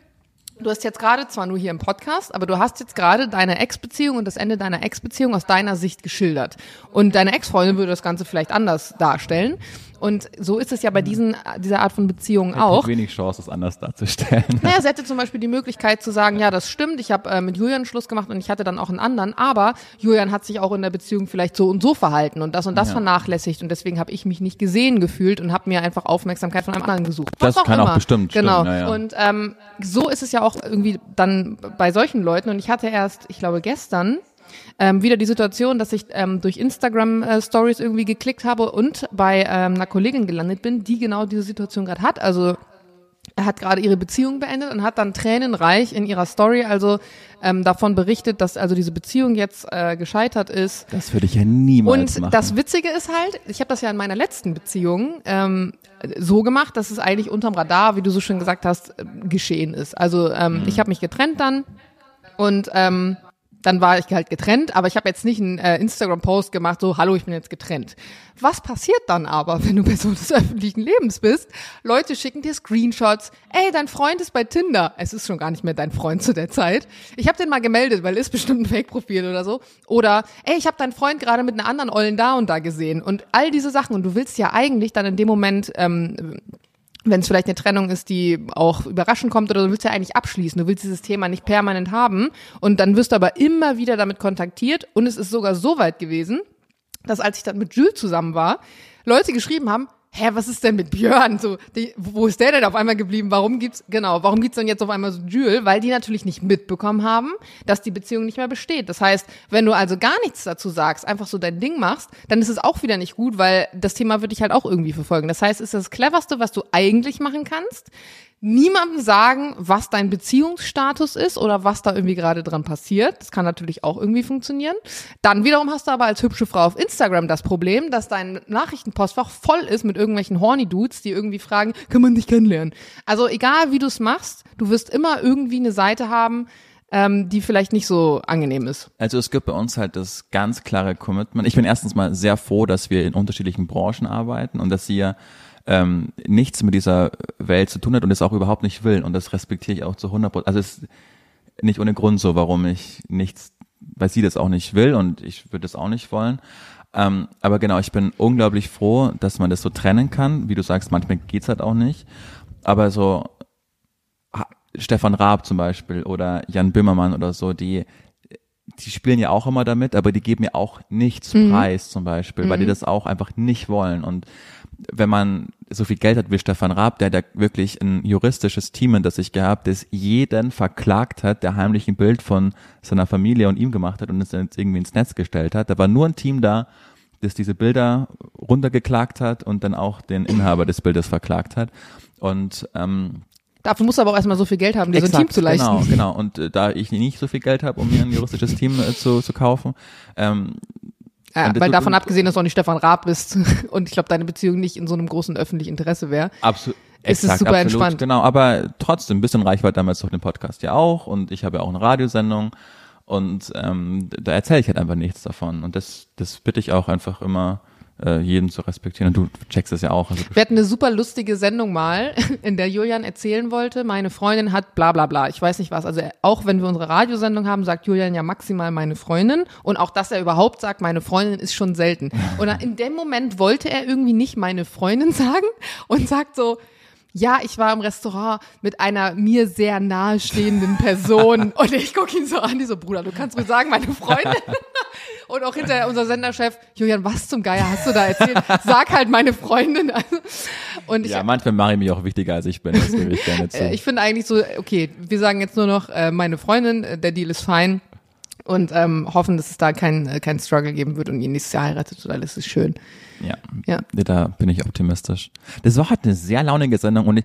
Du hast jetzt gerade, zwar nur hier im Podcast, aber du hast jetzt gerade deine Ex-Beziehung und das Ende deiner Ex-Beziehung aus deiner Sicht geschildert. Und deine Ex-Freundin würde das Ganze vielleicht anders darstellen. Und so ist es ja bei diesen, dieser Art von Beziehungen Ich hab auch. wenig Chance, das anders darzustellen. Naja, sie hätte zum Beispiel die Möglichkeit zu sagen, ja, das stimmt, ich habe äh, mit Julian Schluss gemacht und ich hatte dann auch einen anderen, aber Julian hat sich auch in der Beziehung vielleicht so und so verhalten und das und das Ja. vernachlässigt und deswegen habe ich mich nicht gesehen gefühlt und habe mir einfach Aufmerksamkeit von einem anderen gesucht. Was Das kann auch immer. bestimmt stimmen, Genau. ja, ja. Und ähm, so ist es ja auch irgendwie dann bei solchen Leuten und ich hatte erst, ich glaube gestern, ähm, wieder die Situation, dass ich ähm, durch Instagram äh, Stories irgendwie geklickt habe und bei ähm, einer Kollegin gelandet bin, die genau diese Situation gerade hat. Also er hat gerade ihre Beziehung beendet und hat dann tränenreich in ihrer Story also ähm, davon berichtet, dass also diese Beziehung jetzt äh, gescheitert ist. Das würde ich ja niemals Und machen. das Witzige ist halt, ich habe das ja in meiner letzten Beziehung ähm, so gemacht, dass es eigentlich unterm Radar, wie du so schön gesagt hast, äh, geschehen ist. Also ähm, ich habe mich getrennt dann und ähm, dann war ich halt getrennt, aber ich habe jetzt nicht einen äh, Instagram-Post gemacht, so, hallo, ich bin jetzt getrennt. Was passiert dann aber, wenn du Person des öffentlichen Lebens bist? Leute schicken dir Screenshots, ey, dein Freund ist bei Tinder. Es ist schon gar nicht mehr dein Freund zu der Zeit. Ich habe den mal gemeldet, weil ist bestimmt ein Fake-Profil oder so. Oder, ey, ich habe deinen Freund gerade mit einer anderen Ollen da und da gesehen. Und all diese Sachen. Und du willst ja eigentlich dann in dem Moment ähm, wenn es vielleicht eine Trennung ist, die auch überraschend kommt oder du willst ja eigentlich abschließen, du willst dieses Thema nicht permanent haben und dann wirst du aber immer wieder damit kontaktiert und es ist sogar so weit gewesen, dass als ich dann mit Jules zusammen war, Leute geschrieben haben, hä, was ist denn mit Björn? So, die, wo ist der denn auf einmal geblieben? Warum gibt's, genau, warum gibt's denn jetzt auf einmal so Jules? Weil die natürlich nicht mitbekommen haben, dass die Beziehung nicht mehr besteht. Das heißt, wenn du also gar nichts dazu sagst, einfach so dein Ding machst, dann ist es auch wieder nicht gut, weil das Thema wird dich halt auch irgendwie verfolgen. Das heißt, ist das cleverste, was du eigentlich machen kannst, niemandem sagen, was dein Beziehungsstatus ist oder was da irgendwie gerade dran passiert. Das kann natürlich auch irgendwie funktionieren. Dann wiederum hast du aber als hübsche Frau auf Instagram das Problem, dass dein Nachrichtenpostfach voll ist mit irgendwelchen horny Dudes, die irgendwie fragen, kann man dich kennenlernen? Also egal wie du es machst, du wirst immer irgendwie eine Seite haben, ähm, die vielleicht nicht so angenehm ist. Also es gibt bei uns halt das ganz klare Commitment. Ich bin erstens mal sehr froh, dass wir in unterschiedlichen Branchen arbeiten und dass sie ja ähm, nichts mit dieser Welt zu tun hat und es auch überhaupt nicht will. Und das respektiere ich auch zu 100 Prozent. Also es ist nicht ohne Grund so, warum ich nichts, weil sie das auch nicht will und ich würde das auch nicht wollen. Ähm, aber genau, ich bin unglaublich froh, dass man das so trennen kann. Wie du sagst, manchmal geht's halt auch nicht. Aber so, Stefan Raab zum Beispiel oder Jan Böhmermann oder so, die die spielen ja auch immer damit, aber die geben ja auch nichts Mhm. preis zum Beispiel, weil die das auch einfach nicht wollen. Und wenn man so viel Geld hat wie Stefan Raab, der ja wirklich ein juristisches Team in das sich gehabt, das jeden verklagt hat, der heimlich ein Bild von seiner Familie und ihm gemacht hat und es dann irgendwie ins Netz gestellt hat. Da war nur ein Team da, das diese Bilder runtergeklagt hat und dann auch den Inhaber des Bildes verklagt hat. Und ähm, Dafür musst du aber auch erstmal so viel Geld haben, dir so ein Team zu leisten. Genau, genau. Und äh, da ich nicht so viel Geld habe, um mir ein juristisches Team äh, zu, zu kaufen, ähm, Ja, weil davon abgesehen, dass du auch nicht Stefan Raab bist und ich glaube, deine Beziehung nicht in so einem großen öffentlichen Interesse wäre. absolut. Ist es super entspannt. Genau, aber trotzdem, ein bisschen Reichweite damals durch den Podcast ja auch und ich habe ja auch eine Radiosendung und ähm, da erzähle ich halt einfach nichts davon und das, das bitte ich auch einfach immer äh, jeden zu respektieren und du checkst es ja auch. Also Wir hatten eine super lustige Sendung mal, in der Julian erzählen wollte, meine Freundin hat bla bla bla, ich weiß nicht was. Also auch wenn wir unsere Radiosendung haben, sagt Julian ja maximal meine Freundin. Und auch, dass er überhaupt sagt, meine Freundin ist schon selten. Und in dem Moment wollte er irgendwie nicht meine Freundin sagen und sagt so, ja, ich war im Restaurant mit einer mir sehr nahestehenden Person. Und ich gucke ihn so an, die so, Bruder, du kannst mir sagen, meine Freundin. Und auch hinterher unser Senderchef, Julian, was zum Geier hast du da erzählt? Sag halt meine Freundin. Und ich, ja, manchmal mache ich mich auch wichtiger als ich bin, das gebe ich gerne zu. äh, ich finde eigentlich so, okay, wir sagen jetzt nur noch äh, meine Freundin, äh, der Deal ist fein. Und ähm, hoffen, dass es da keinen kein Struggle geben wird und ihr nächstes Jahr heiratet und alles ist schön. Ja. Ja. Da bin ich optimistisch. Das war halt eine sehr launige Sendung und ich,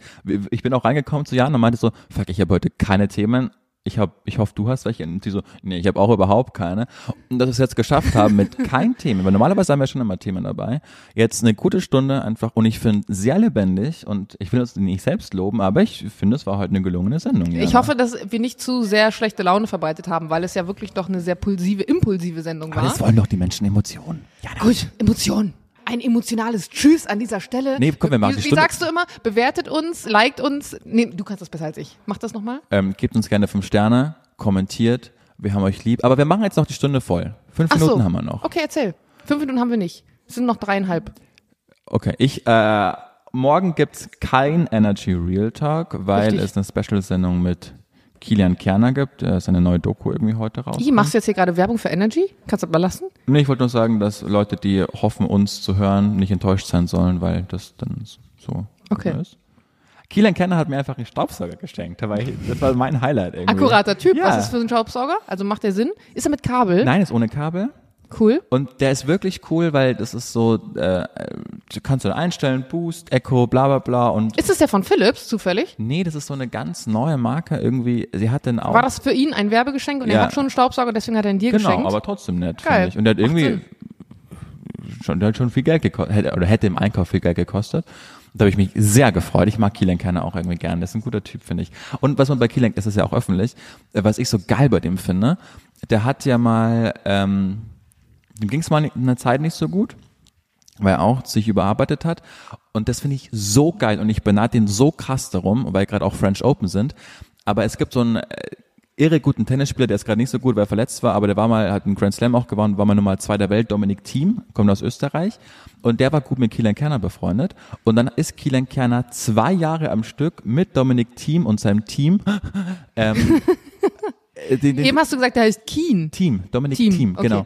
ich bin auch reingekommen zu Jan und meinte so, fuck, ich habe heute keine Themen. Ich hab, ich hoffe, du hast welche. Und die so, nee, ich habe auch überhaupt keine. Und dass wir es jetzt geschafft haben mit kein Themen, weil normalerweise haben wir schon immer Themen dabei. Jetzt eine gute Stunde einfach und ich finde sehr lebendig und ich will uns nicht selbst loben, aber ich finde, es war heute eine gelungene Sendung. Ich Jana. hoffe, dass wir nicht zu sehr schlechte Laune verbreitet haben, weil es ja wirklich doch eine sehr pulsive, impulsive Sendung Aber war. das wollen doch die Menschen Emotionen. Jana. Gut, Emotionen. Ein emotionales Tschüss an dieser Stelle. Nee, komm, wir machen wie, wie Stunde- sagst du immer? Bewertet uns, liked uns. Nee, du kannst das besser als ich. Mach das nochmal. Ähm, gebt uns gerne fünf Sterne, kommentiert, wir haben euch lieb. Aber wir machen jetzt noch die Stunde voll. Fünf Ach Minuten so. haben wir noch. Okay, erzähl. Fünf Minuten haben wir nicht. Es sind noch dreieinhalb. Okay, ich, äh, morgen gibt's kein Energy Real Talk, weil Richtig. es eine Special-Sendung mit Kilian Kerner gibt. Da ist eine neue Doku irgendwie heute raus. Ih, machst du jetzt hier gerade Werbung für Energy? Kannst du das mal lassen? Nee, ich wollte nur sagen, dass Leute, die hoffen, uns zu hören, nicht enttäuscht sein sollen, weil das dann so Okay. ist. Kilian Kerner hat mir einfach einen Staubsauger geschenkt. Da war ich, das war mein Highlight irgendwie. Akkurater Typ. Ja. Was ist für ein Staubsauger? Also macht der Sinn? Ist er mit Kabel? Nein, ist ohne Kabel. Cool. Und der ist wirklich cool, weil das ist so, äh, du kannst du einstellen, Boost, Echo, bla bla bla und Ist das der von Philips zufällig? nee, das ist so eine ganz neue Marke irgendwie. Sie hat den auch. War das für ihn ein Werbegeschenk und er Ja. hat schon einen Staubsauger, deswegen hat er ihn dir genau, geschenkt? aber trotzdem nett, finde ich. Und der hat irgendwie schon, der hat schon viel Geld gekostet, oder hätte im Einkauf viel Geld gekostet. Da habe ich mich sehr gefreut. Ich mag Kielan Kerner auch irgendwie gern. Das ist ein guter Typ, finde ich. Und was man bei Kielan, das ist ja auch öffentlich, äh, was ich so geil bei dem finde, der hat ja mal, ähm, dem ging es mal eine Zeit nicht so gut, weil er auch sich überarbeitet hat. Und das finde ich so geil und ich beneide ihn so krass darum, weil gerade auch French Open sind. Aber es gibt so einen äh, irre guten Tennisspieler, der ist gerade nicht so gut, weil er verletzt war, aber der war mal, hat einen Grand Slam auch gewonnen, war mal Nummer zwei der Welt, Dominik Thiem, kommt aus Österreich. Und der war gut mit Kielan Kerner befreundet. Und dann ist Kielan Kerner zwei Jahre am Stück mit Dominik Thiem und seinem Team, ähm, äh, den, den, Eben hast du gesagt, der heißt Keen. Team, Dominik Team, Team, okay.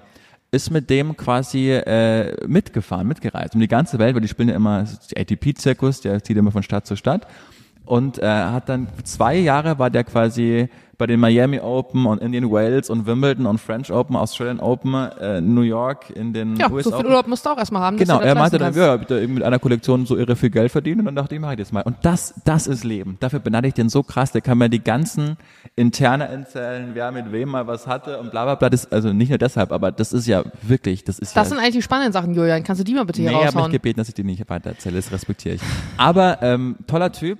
Ist mit dem quasi äh, mitgefahren, mitgereist um die ganze Welt, weil die spielen ja immer ATP-Zirkus, der zieht immer von Stadt zu Stadt. Und äh, hat dann zwei Jahre war der quasi bei den Miami Open und Indian Wells und Wimbledon und French Open, Australian Open, äh, New York in den Ja, US so viel. Urlaub musst du auch erstmal haben. Genau, er meinte dann, ja, ich hab mit einer Kollektion so irre viel Geld verdient und dann dachte ich, mach ich das mal. Und das, das ist Leben. Dafür beneide ich den so krass, der kann mir die ganzen interne erzählen, wer mit wem mal was hatte und bla bla bla. Das, also nicht nur deshalb, aber das ist ja wirklich, das ist Das ja. sind eigentlich die spannenden Sachen, Julian. Kannst du die mal bitte hier nee, er hat mich raushauen? gebeten, dass ich die nicht weiter erzähle, das respektiere ich. Aber ähm, toller Typ.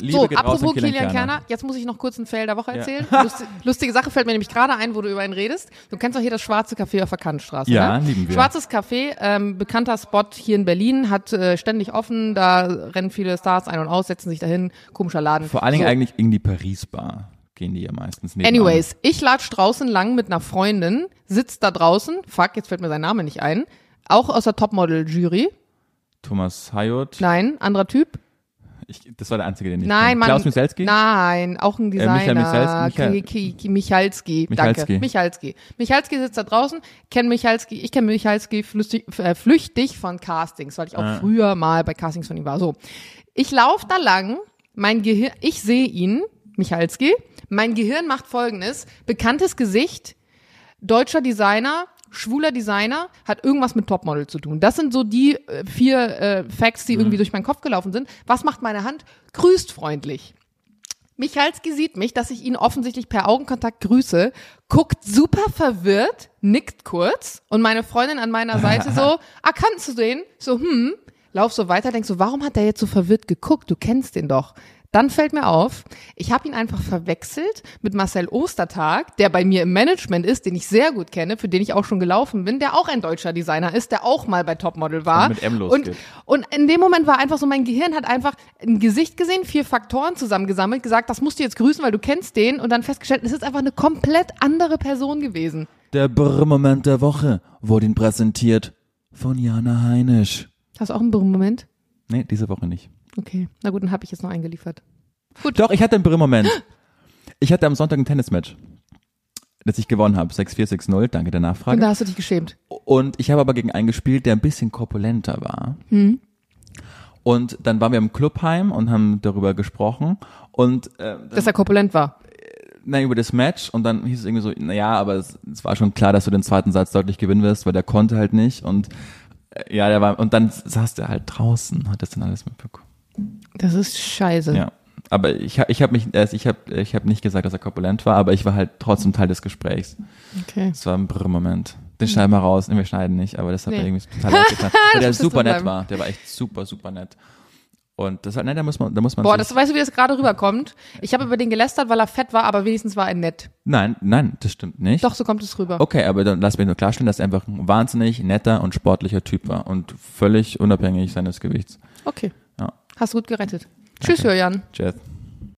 Liebe So, geht raus apropos an Kilian Kilian Kerner. Kerner, jetzt muss ich noch kurz einen Fail der Woche erzählen. Lust, lustige Sache fällt mir nämlich gerade ein, wo du über ihn redest. Du kennst doch hier das Schwarze Café auf der Kantstraße, Ja, ne? lieben wir. Schwarzes Café, ähm, bekannter Spot hier in Berlin, hat äh, ständig offen, da rennen viele Stars ein und aus, setzen sich dahin, komischer Laden. Vor allen Dingen so. eigentlich in die Paris-Bar gehen die ja meistens nebenan. Anyways, ich latsch draußen lang mit einer Freundin, sitzt da draußen, fuck, jetzt fällt mir sein Name nicht ein, auch aus der Topmodel-Jury. Thomas Hayot. Nein, anderer Typ. Ich, das war der einzige, den ich Nein. Mann. Klaus Michalski? Nein, auch ein Michael Designer. Michalski, Michael- Ki- Ki- Michalski. Michalski. Danke. Michalski. Michalski sitzt da draußen, kennt Michalski, ich kenne Michalski flüchtig, äh, flüchtig von Castings, weil ich auch Ah. früher mal bei Castings von ihm war. So. Ich laufe da lang, mein Gehirn, ich sehe ihn, Michalski, mein Gehirn macht folgendes, bekanntes Gesicht, deutscher Designer, schwuler Designer, hat irgendwas mit Topmodel zu tun. Das sind so die äh, vier äh, Facts, die irgendwie durch meinen Kopf gelaufen sind. Was macht meine Hand? Grüßt freundlich. Michalski sieht mich, dass ich ihn offensichtlich per Augenkontakt grüße, guckt super verwirrt, nickt kurz und meine Freundin an meiner Seite so, ah, kannst du den? So, hm, lauf so weiter, denk so, warum hat der jetzt so verwirrt geguckt? Du kennst den doch. Dann fällt mir auf, ich habe ihn einfach verwechselt mit Marcel Ostertag, der bei mir im Management ist, den ich sehr gut kenne, für den ich auch schon gelaufen bin, der auch ein deutscher Designer ist, der auch mal bei Topmodel war. Und mit M und, losgeht. und in dem Moment war einfach so, mein Gehirn hat einfach ein Gesicht gesehen, vier Faktoren zusammengesammelt, gesagt, das musst du jetzt grüßen, weil du kennst den und dann festgestellt, es ist einfach eine komplett andere Person gewesen. Der Brr-Moment der Woche wurde Ihnen präsentiert von Jana Heinisch. Hast du auch einen Moment? Nee, diese Woche nicht. Okay, na gut, dann habe ich jetzt noch eingeliefert. Doch, ich hatte einen Brr-Moment. Ich hatte am Sonntag ein Tennismatch, das ich gewonnen habe. 6-4, 6-0, danke der Und Nachfrage. da hast du dich geschämt. Und ich habe aber gegen einen gespielt, der ein bisschen korpulenter war. Und dann waren wir im Clubheim und haben darüber gesprochen. Und äh, Dass er korpulent war. na, über das Match und dann hieß es irgendwie so, naja, aber es, es war schon klar, dass du den zweiten Satz deutlich gewinnen wirst, weil der konnte halt nicht und äh, ja, der war und dann saß der halt draußen, hat das dann alles mitbekommen. Das ist scheiße. Ja, aber ich habe ich habe mich äh, ich habe ich habe nicht gesagt, dass er korpulent war, aber ich war halt trotzdem Teil des Gesprächs. Okay. Es war ein Brr-Moment. Den schneiden wir raus, nee, wir schneiden nicht, aber das hat Nee. mir irgendwie total leid getan, weil der super nett war, der war echt super super nett. Und das, ne, da muss man, da muss man Boah, das weißt du, wie das gerade rüberkommt. Ich habe über den gelästert, weil er fett war, aber wenigstens war er nett. nein, nein, das stimmt nicht. Doch, so kommt es rüber. Okay, aber dann lass mich nur klarstellen, dass er einfach ein wahnsinnig netter und sportlicher Typ war und völlig unabhängig seines Gewichts. Okay. Hast du gut gerettet. Tschüss, Julian. Tschüss.